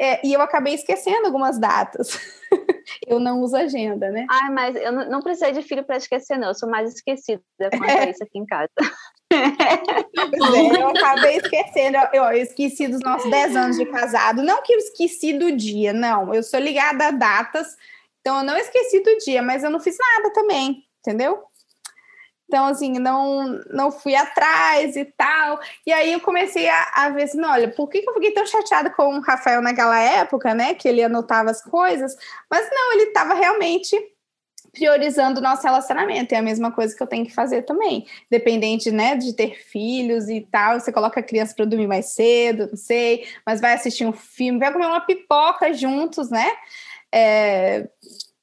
S1: É, e eu acabei esquecendo algumas datas. eu não uso agenda, né?
S2: Ai, mas eu não, não precisei de filho para esquecer, não. Eu sou mais esquecida quanto é. a isso aqui em casa.
S1: é, eu acabei esquecendo. Eu, eu, esqueci dos nossos 10 anos de casado. Não que eu esqueci do dia, não. Eu sou ligada a datas então eu não esqueci do dia, mas eu não fiz nada também, entendeu? Então, assim, não, não fui atrás e tal. E aí eu comecei a, a ver assim, olha, por que, que eu fiquei tão chateada com o Rafael naquela época, né? Que ele anotava as coisas. Mas não, ele estava realmente priorizando o nosso relacionamento. É a mesma coisa que eu tenho que fazer também. Dependente, né, de ter filhos e tal, você coloca a criança para dormir mais cedo, não sei, mas vai assistir um filme, vai comer uma pipoca juntos, né? É,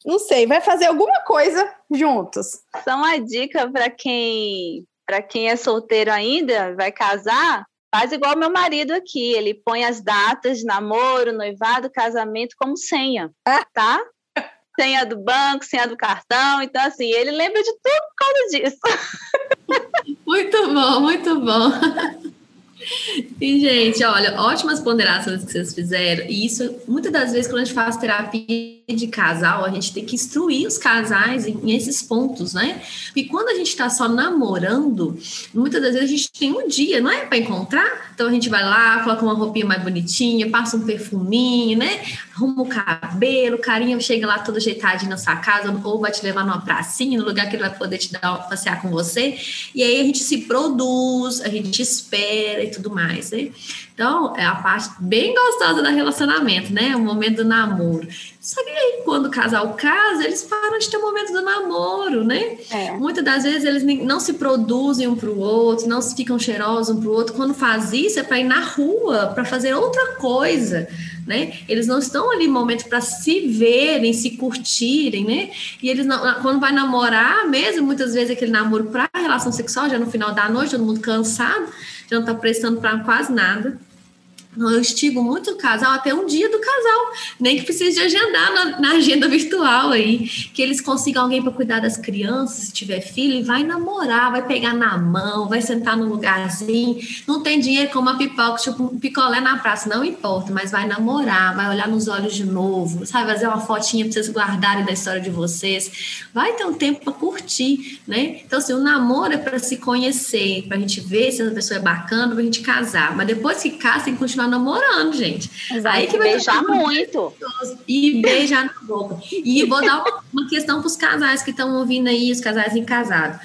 S1: não sei, vai fazer alguma coisa juntos.
S2: Só uma dica para quem para quem é solteiro ainda, vai casar, faz igual meu marido aqui, ele põe as datas de namoro, noivado, casamento como senha, ah. tá? senha do banco, senha do cartão. Então, assim, ele lembra de tudo por causa disso.
S3: Muito bom, muito bom. E, gente, olha, ótimas ponderações que vocês fizeram. E isso, muitas das vezes, quando a gente faz terapia de casal, a gente tem que instruir os casais em, em esses pontos, né? E quando a gente está só namorando, muitas das vezes a gente tem um dia, não é para encontrar? Então a gente vai lá, coloca uma roupinha mais bonitinha, passa um perfuminho, né? Arruma o cabelo, o carinha chega lá todo ajeitadinho na sua casa, ou vai te levar numa pracinha, no lugar que ele vai poder te dar passear com você. E aí a gente se produz, a gente espera e tudo mais, né? Então, é a parte bem gostosa do relacionamento, né? O momento do namoro. Só que aí, quando o casal casa, eles param de ter o momento do namoro, né? É. Muitas das vezes eles não se produzem um para o outro, não ficam cheirosos um para o outro. Quando faz isso, é para ir na rua, para fazer outra coisa, né? Eles não estão ali momento para se verem, se curtirem, né? E eles, não, quando vai namorar mesmo, muitas vezes aquele namoro para relação sexual, já no final da noite, todo mundo cansado já não está prestando para quase nada. Eu estigo muito o casal até um dia do casal, nem que precise agendar na, na agenda virtual aí, que eles consigam alguém para cuidar das crianças, se tiver filho, e vai namorar, vai pegar na mão, vai sentar no lugarzinho, não tem dinheiro como uma pipoca, tipo um picolé na praça, não importa, mas vai namorar, vai olhar nos olhos de novo, sabe, fazer uma fotinha para vocês guardarem da história de vocês, vai ter um tempo para curtir, né? Então, assim, o namoro é para se conhecer, para a gente ver se a pessoa é bacana, para a gente casar, mas depois que casa, tem que continuar namorando, gente.
S2: Exato. Aí que vai beijar muito.
S3: E beijar na boca. E vou dar uma, uma questão para os casais que estão ouvindo aí, os casais encasados.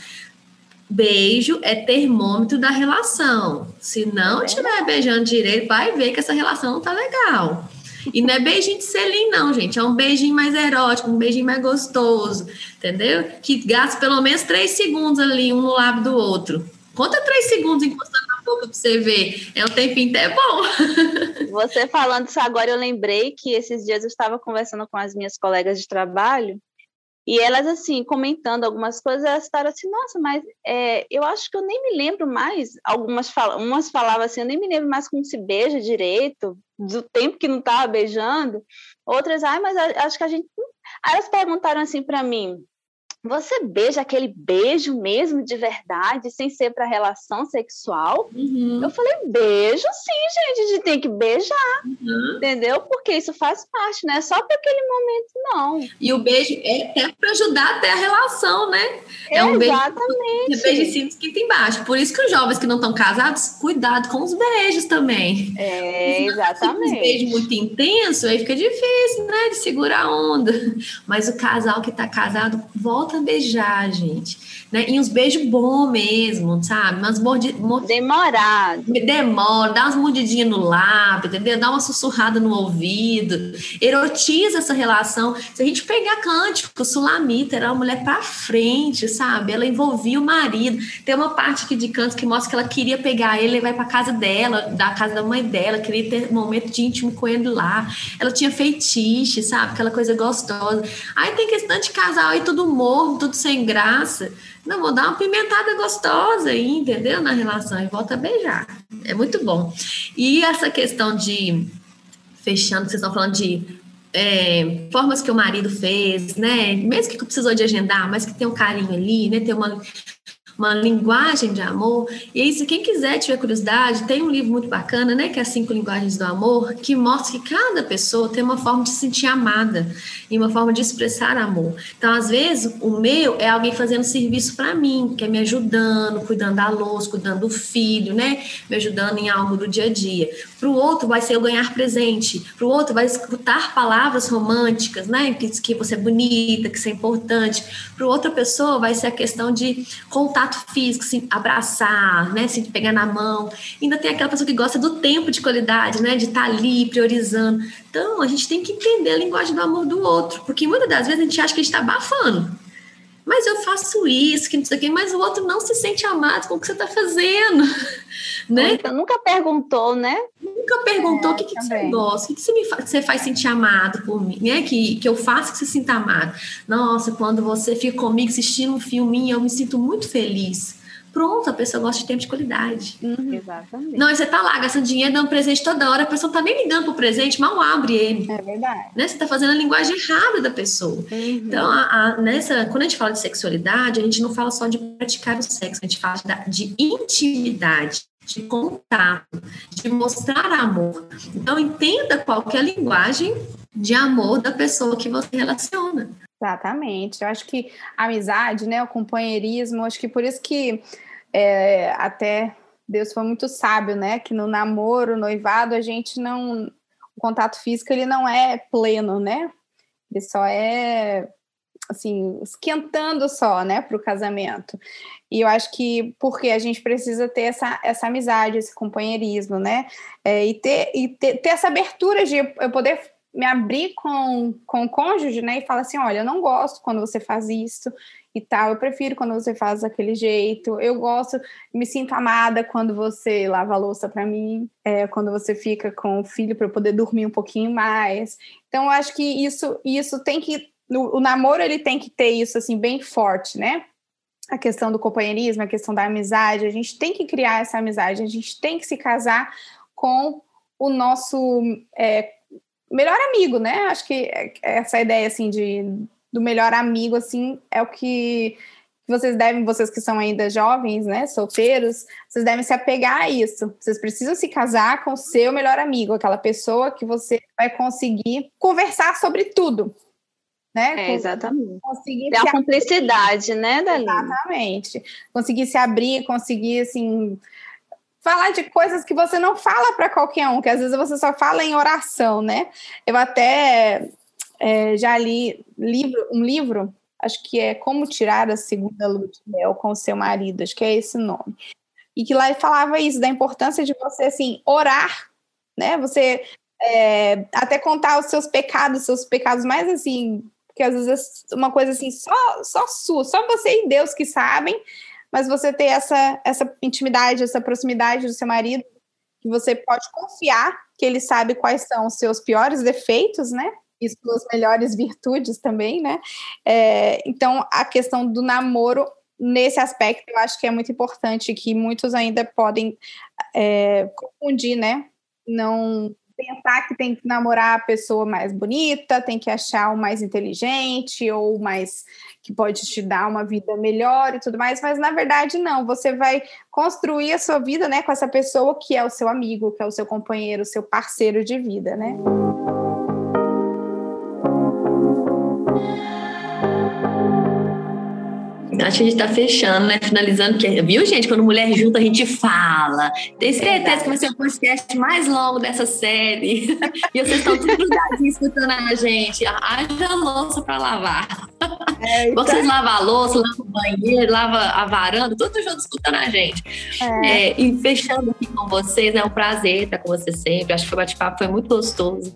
S3: Beijo é termômetro da relação. Se não estiver beijando direito, vai ver que essa relação não tá legal. E não é beijinho de selim, não, gente. É um beijinho mais erótico, um beijinho mais gostoso, entendeu? Que gasta pelo menos três segundos ali, um no lábio do outro. Conta três segundos encostando boca pra você ver. É um tempinho até bom.
S2: Você falando isso agora, eu lembrei que esses dias eu estava conversando com as minhas colegas de trabalho e elas, assim, comentando algumas coisas, elas estavam assim, nossa, mas é, eu acho que eu nem me lembro mais. Algumas fal umas falavam assim, eu nem me lembro mais como se beija direito, do tempo que não estava beijando. Outras, ai, mas acho que a gente. Aí elas perguntaram assim para mim, você beija aquele beijo mesmo de verdade, sem ser para relação sexual? Uhum. Eu falei, beijo sim, gente, a gente tem que beijar, uhum. entendeu? Porque isso faz parte, não é só para aquele momento, não.
S3: E o beijo é até para ajudar até a relação, né?
S2: É um Exatamente.
S3: beijo, beijo em cima esquenta embaixo. Por isso que os jovens que não estão casados, cuidado com os beijos também.
S2: É, exatamente.
S3: Um beijo muito intenso, aí fica difícil, né, de segurar a onda. Mas o casal que está casado, volta volta a beijar, gente. Né? E uns beijos bons mesmo, sabe? Umas mordi...
S2: Demorado.
S3: Demora, dá umas mordidinhas no lábio, entendeu? Dá uma sussurrada no ouvido. Erotiza essa relação. Se a gente pegar Cântico, Sulamita era uma mulher pra frente, sabe? Ela envolvia o marido. Tem uma parte aqui de Cântico que mostra que ela queria pegar ele e vai pra casa dela, da casa da mãe dela, queria ter um momento de íntimo com ele lá. Ela tinha feitiço, sabe? Aquela coisa gostosa. Aí tem questão de casal aí tudo morto morno, tudo sem graça. Não, vou dar uma pimentada gostosa aí, entendeu? Na relação e volta a beijar. É muito bom. E essa questão de, fechando, vocês estão falando de é, formas que o marido fez, né? Mesmo que precisou de agendar, mas que tem um carinho ali, né? Tem uma uma linguagem de amor. E aí, se quem quiser tiver curiosidade, tem um livro muito bacana, né, que é Cinco Linguagens do Amor, que mostra que cada pessoa tem uma forma de se sentir amada e uma forma de expressar amor. Então, às vezes, o meu é alguém fazendo serviço para mim, que é me ajudando, cuidando da louça, cuidando do filho, né, me ajudando em algo do dia a dia. Para o outro vai ser o ganhar presente. Para o outro vai escutar palavras românticas, né? Que, que você é bonita, que você é importante. Para outra pessoa vai ser a questão de contato físico, se abraçar, né? Se pegar na mão. Ainda tem aquela pessoa que gosta do tempo de qualidade, né? De estar tá ali priorizando. Então, a gente tem que entender a linguagem do amor do outro, porque muitas das vezes a gente acha que a gente está abafando mas eu faço isso, que não sei o quê, mas o outro não se sente amado com o que você está fazendo. Né?
S2: Então, nunca perguntou, né?
S3: Nunca perguntou é, o que, que você gosta, o que, que você, me faz, você faz sentir amado por mim, né? Que, que eu faço que você sinta amado. Nossa, quando você fica comigo assistindo um filminho, eu me sinto muito feliz. Pronto, a pessoa gosta de tempo de qualidade.
S2: Uhum. Exatamente.
S3: Não, você tá lá gastando dinheiro, dando presente toda hora, a pessoa tá nem ligando pro presente, mal abre ele.
S1: É verdade.
S3: Né? Você tá fazendo a linguagem errada da pessoa. Uhum. Então, a, a, nessa, quando a gente fala de sexualidade, a gente não fala só de praticar o sexo, a gente fala de, de intimidade de contato, de mostrar amor. Então, entenda qual que é a linguagem de amor da pessoa que você relaciona.
S1: Exatamente. Eu acho que a amizade, né, o companheirismo, acho que por isso que é, até Deus foi muito sábio, né, que no namoro, noivado, a gente não, o contato físico ele não é pleno, né? Ele só é assim, esquentando só, né, para o casamento. E eu acho que porque a gente precisa ter essa, essa amizade, esse companheirismo, né? É, e ter, e ter, ter essa abertura de eu poder me abrir com, com o cônjuge, né? E falar assim: olha, eu não gosto quando você faz isso e tal, eu prefiro quando você faz daquele jeito, eu gosto, me sinto amada quando você lava a louça para mim, é, quando você fica com o filho para eu poder dormir um pouquinho mais. Então, eu acho que isso, isso tem que. O, o namoro ele tem que ter isso assim bem forte, né? A questão do companheirismo, a questão da amizade, a gente tem que criar essa amizade, a gente tem que se casar com o nosso é, melhor amigo, né? Acho que essa ideia assim de do melhor amigo assim é o que vocês devem, vocês que são ainda jovens, né, solteiros, vocês devem se apegar a isso. Vocês precisam se casar com o seu melhor amigo, aquela pessoa que você vai conseguir conversar sobre tudo, né?
S2: É, exatamente. Conseguir Tem a cumplicidade, né, Dali?
S1: Exatamente. Conseguir se abrir, conseguir assim falar de coisas que você não fala para qualquer um, que às vezes você só fala em oração, né? Eu até é, já li livro, um livro, acho que é Como Tirar a Segunda Lua de Mel com o Seu Marido, acho que é esse nome. E que lá ele falava isso, da importância de você, assim, orar, né? Você é, até contar os seus pecados, seus pecados mais, assim, que às vezes é uma coisa assim, só, só sua, só você e Deus que sabem, mas você ter essa, essa intimidade, essa proximidade do seu marido, que você pode confiar que ele sabe quais são os seus piores defeitos, né? E suas melhores virtudes também, né? É, então, a questão do namoro, nesse aspecto, eu acho que é muito importante, que muitos ainda podem é, confundir, né? Não pensar que tem que namorar a pessoa mais bonita, tem que achar o mais inteligente ou mais que pode te dar uma vida melhor e tudo mais, mas na verdade não, você vai construir a sua vida, né, com essa pessoa que é o seu amigo, que é o seu companheiro, o seu parceiro de vida, né?
S3: Acho que a gente está fechando, né? Finalizando, que, viu, gente? Quando mulher junta, a gente fala. Tenho certeza que vai ser o podcast mais longo dessa série. e vocês estão tudo grudadinhos escutando a gente. Haja louça para lavar. É, então... Vocês lavam a louça, lavam o banheiro, lavam a varanda, tudo junto escutando a gente. É. É, e fechando aqui com vocês, é um prazer estar com vocês sempre. Acho que o bate-papo foi muito gostoso.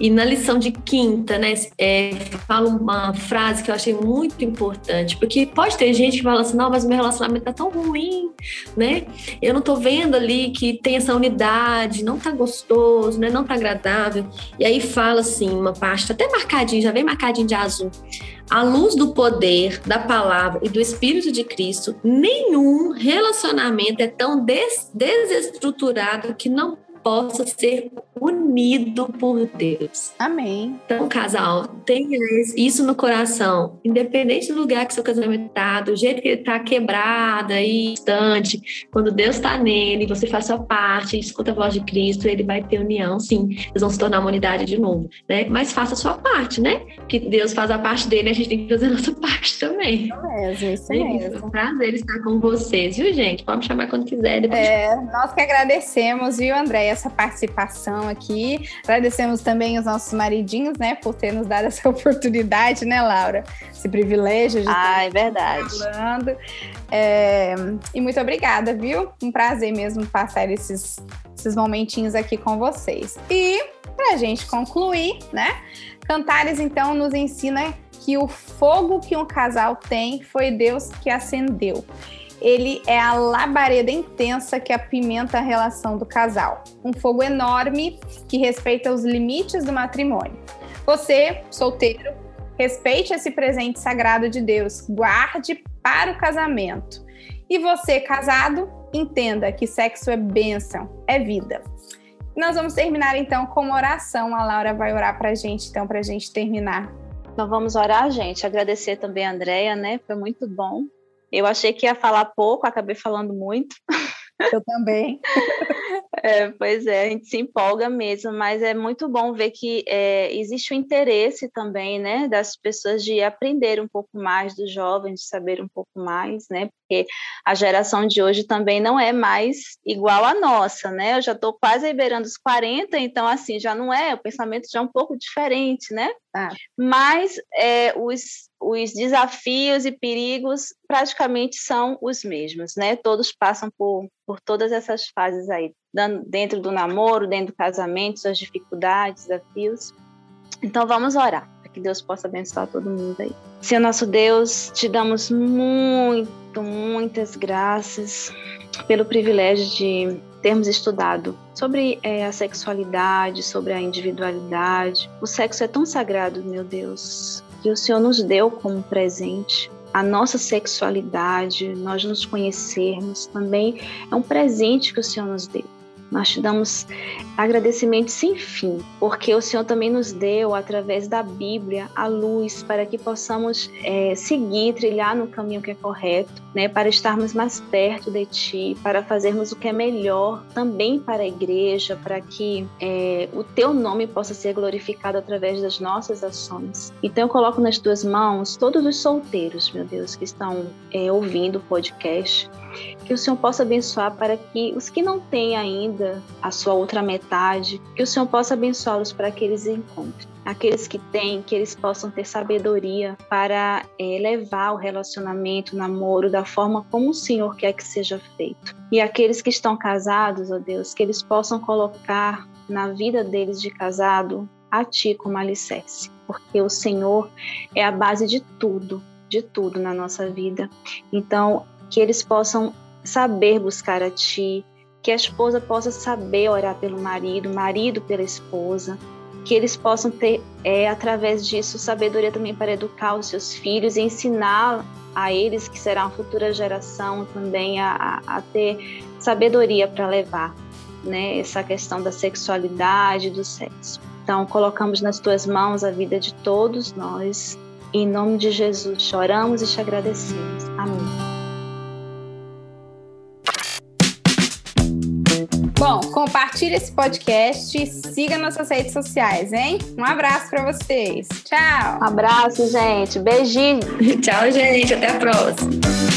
S3: E na lição de quinta, né, é, falo uma frase que eu achei muito importante, porque pode ter gente que fala assim, não, mas meu relacionamento tá tão ruim, né? Eu não tô vendo ali que tem essa unidade, não tá gostoso, né? Não tá agradável. E aí fala assim, uma parte, até marcadinho, já vem marcadinho de azul. À luz do poder, da palavra e do Espírito de Cristo, nenhum relacionamento é tão des desestruturado que não possa ser unido por Deus.
S1: Amém.
S3: Então, casal, tenha isso no coração, independente do lugar que seu casamento está, do jeito que ele está quebrado e distante, quando Deus está nele, você faz sua parte, escuta a voz de Cristo, ele vai ter união, sim, eles vão se tornar uma unidade de novo, né? Mas faça a sua parte, né? Que Deus faz a parte dele, a gente tem que fazer a nossa parte também.
S1: Isso mesmo, isso é mesmo.
S3: É um prazer estar com vocês, viu, gente? Pode me chamar quando quiser.
S1: Depois... É, nós que agradecemos, viu, Andréia? Essa participação aqui. Agradecemos também os nossos maridinhos, né, por ter nos dado essa oportunidade, né, Laura? Esse privilégio de
S2: ah, estar é verdade.
S1: falando. É, e muito obrigada, viu? Um prazer mesmo passar esses, esses momentinhos aqui com vocês. E para a gente concluir, né? Cantares então nos ensina que o fogo que um casal tem foi Deus que acendeu. Ele é a labareda intensa que apimenta a relação do casal. Um fogo enorme que respeita os limites do matrimônio. Você, solteiro, respeite esse presente sagrado de Deus, guarde para o casamento. E você, casado, entenda que sexo é bênção, é vida. Nós vamos terminar então com uma oração. A Laura vai orar para a gente, então, para a gente terminar.
S2: Então vamos orar, gente. Agradecer também a Andrea, né? Foi muito bom. Eu achei que ia falar pouco, acabei falando muito.
S1: Eu também.
S2: É, pois é, a gente se empolga mesmo, mas é muito bom ver que é, existe o interesse também, né, das pessoas de aprender um pouco mais, dos jovens, de saber um pouco mais, né, porque a geração de hoje também não é mais igual à nossa, né, eu já estou quase liberando os 40, então, assim, já não é, o pensamento já é um pouco diferente, né, ah. mas é, os, os desafios e perigos praticamente são os mesmos, né, todos passam por, por todas essas fases aí, dentro do namoro, dentro do casamento, suas dificuldades, desafios. Então vamos orar, para que Deus possa abençoar todo mundo aí. Senhor nosso Deus, te damos muito, muitas graças pelo privilégio de termos estudado sobre é, a sexualidade, sobre a individualidade. O sexo é tão sagrado, meu Deus, que o Senhor nos deu como presente a nossa sexualidade, nós nos conhecermos também é um presente que o Senhor nos deu. Nós te damos agradecimento sem fim, porque o Senhor também nos deu, através da Bíblia, a luz para que possamos é, seguir, trilhar no caminho que é correto, né, para estarmos mais perto de Ti, para fazermos o que é melhor também para a igreja, para que é, o Teu nome possa ser glorificado através das nossas ações. Então, eu coloco nas Tuas mãos todos os solteiros, meu Deus, que estão é, ouvindo o podcast que o Senhor possa abençoar para que os que não têm ainda a sua outra metade, que o Senhor possa abençoá-los para que eles encontrem. Aqueles que têm, que eles possam ter sabedoria para é, levar o relacionamento, o namoro, da forma como o Senhor quer que seja feito. E aqueles que estão casados, ó Deus, que eles possam colocar na vida deles de casado a Ti como alicerce, porque o Senhor é a base de tudo, de tudo na nossa vida. Então, que eles possam saber buscar a Ti, que a esposa possa saber orar pelo marido, marido pela esposa, que eles possam ter, é, através disso, sabedoria também para educar os seus filhos e ensinar a eles, que será uma futura geração, também a, a ter sabedoria para levar né, essa questão da sexualidade, do sexo. Então, colocamos nas tuas mãos a vida de todos nós. Em nome de Jesus, choramos e te agradecemos. Amém.
S1: Bom, compartilhe esse podcast e siga nossas redes sociais, hein? Um abraço para vocês. Tchau.
S2: Um abraço, gente. Beijinho.
S3: Tchau, gente. Até a próxima.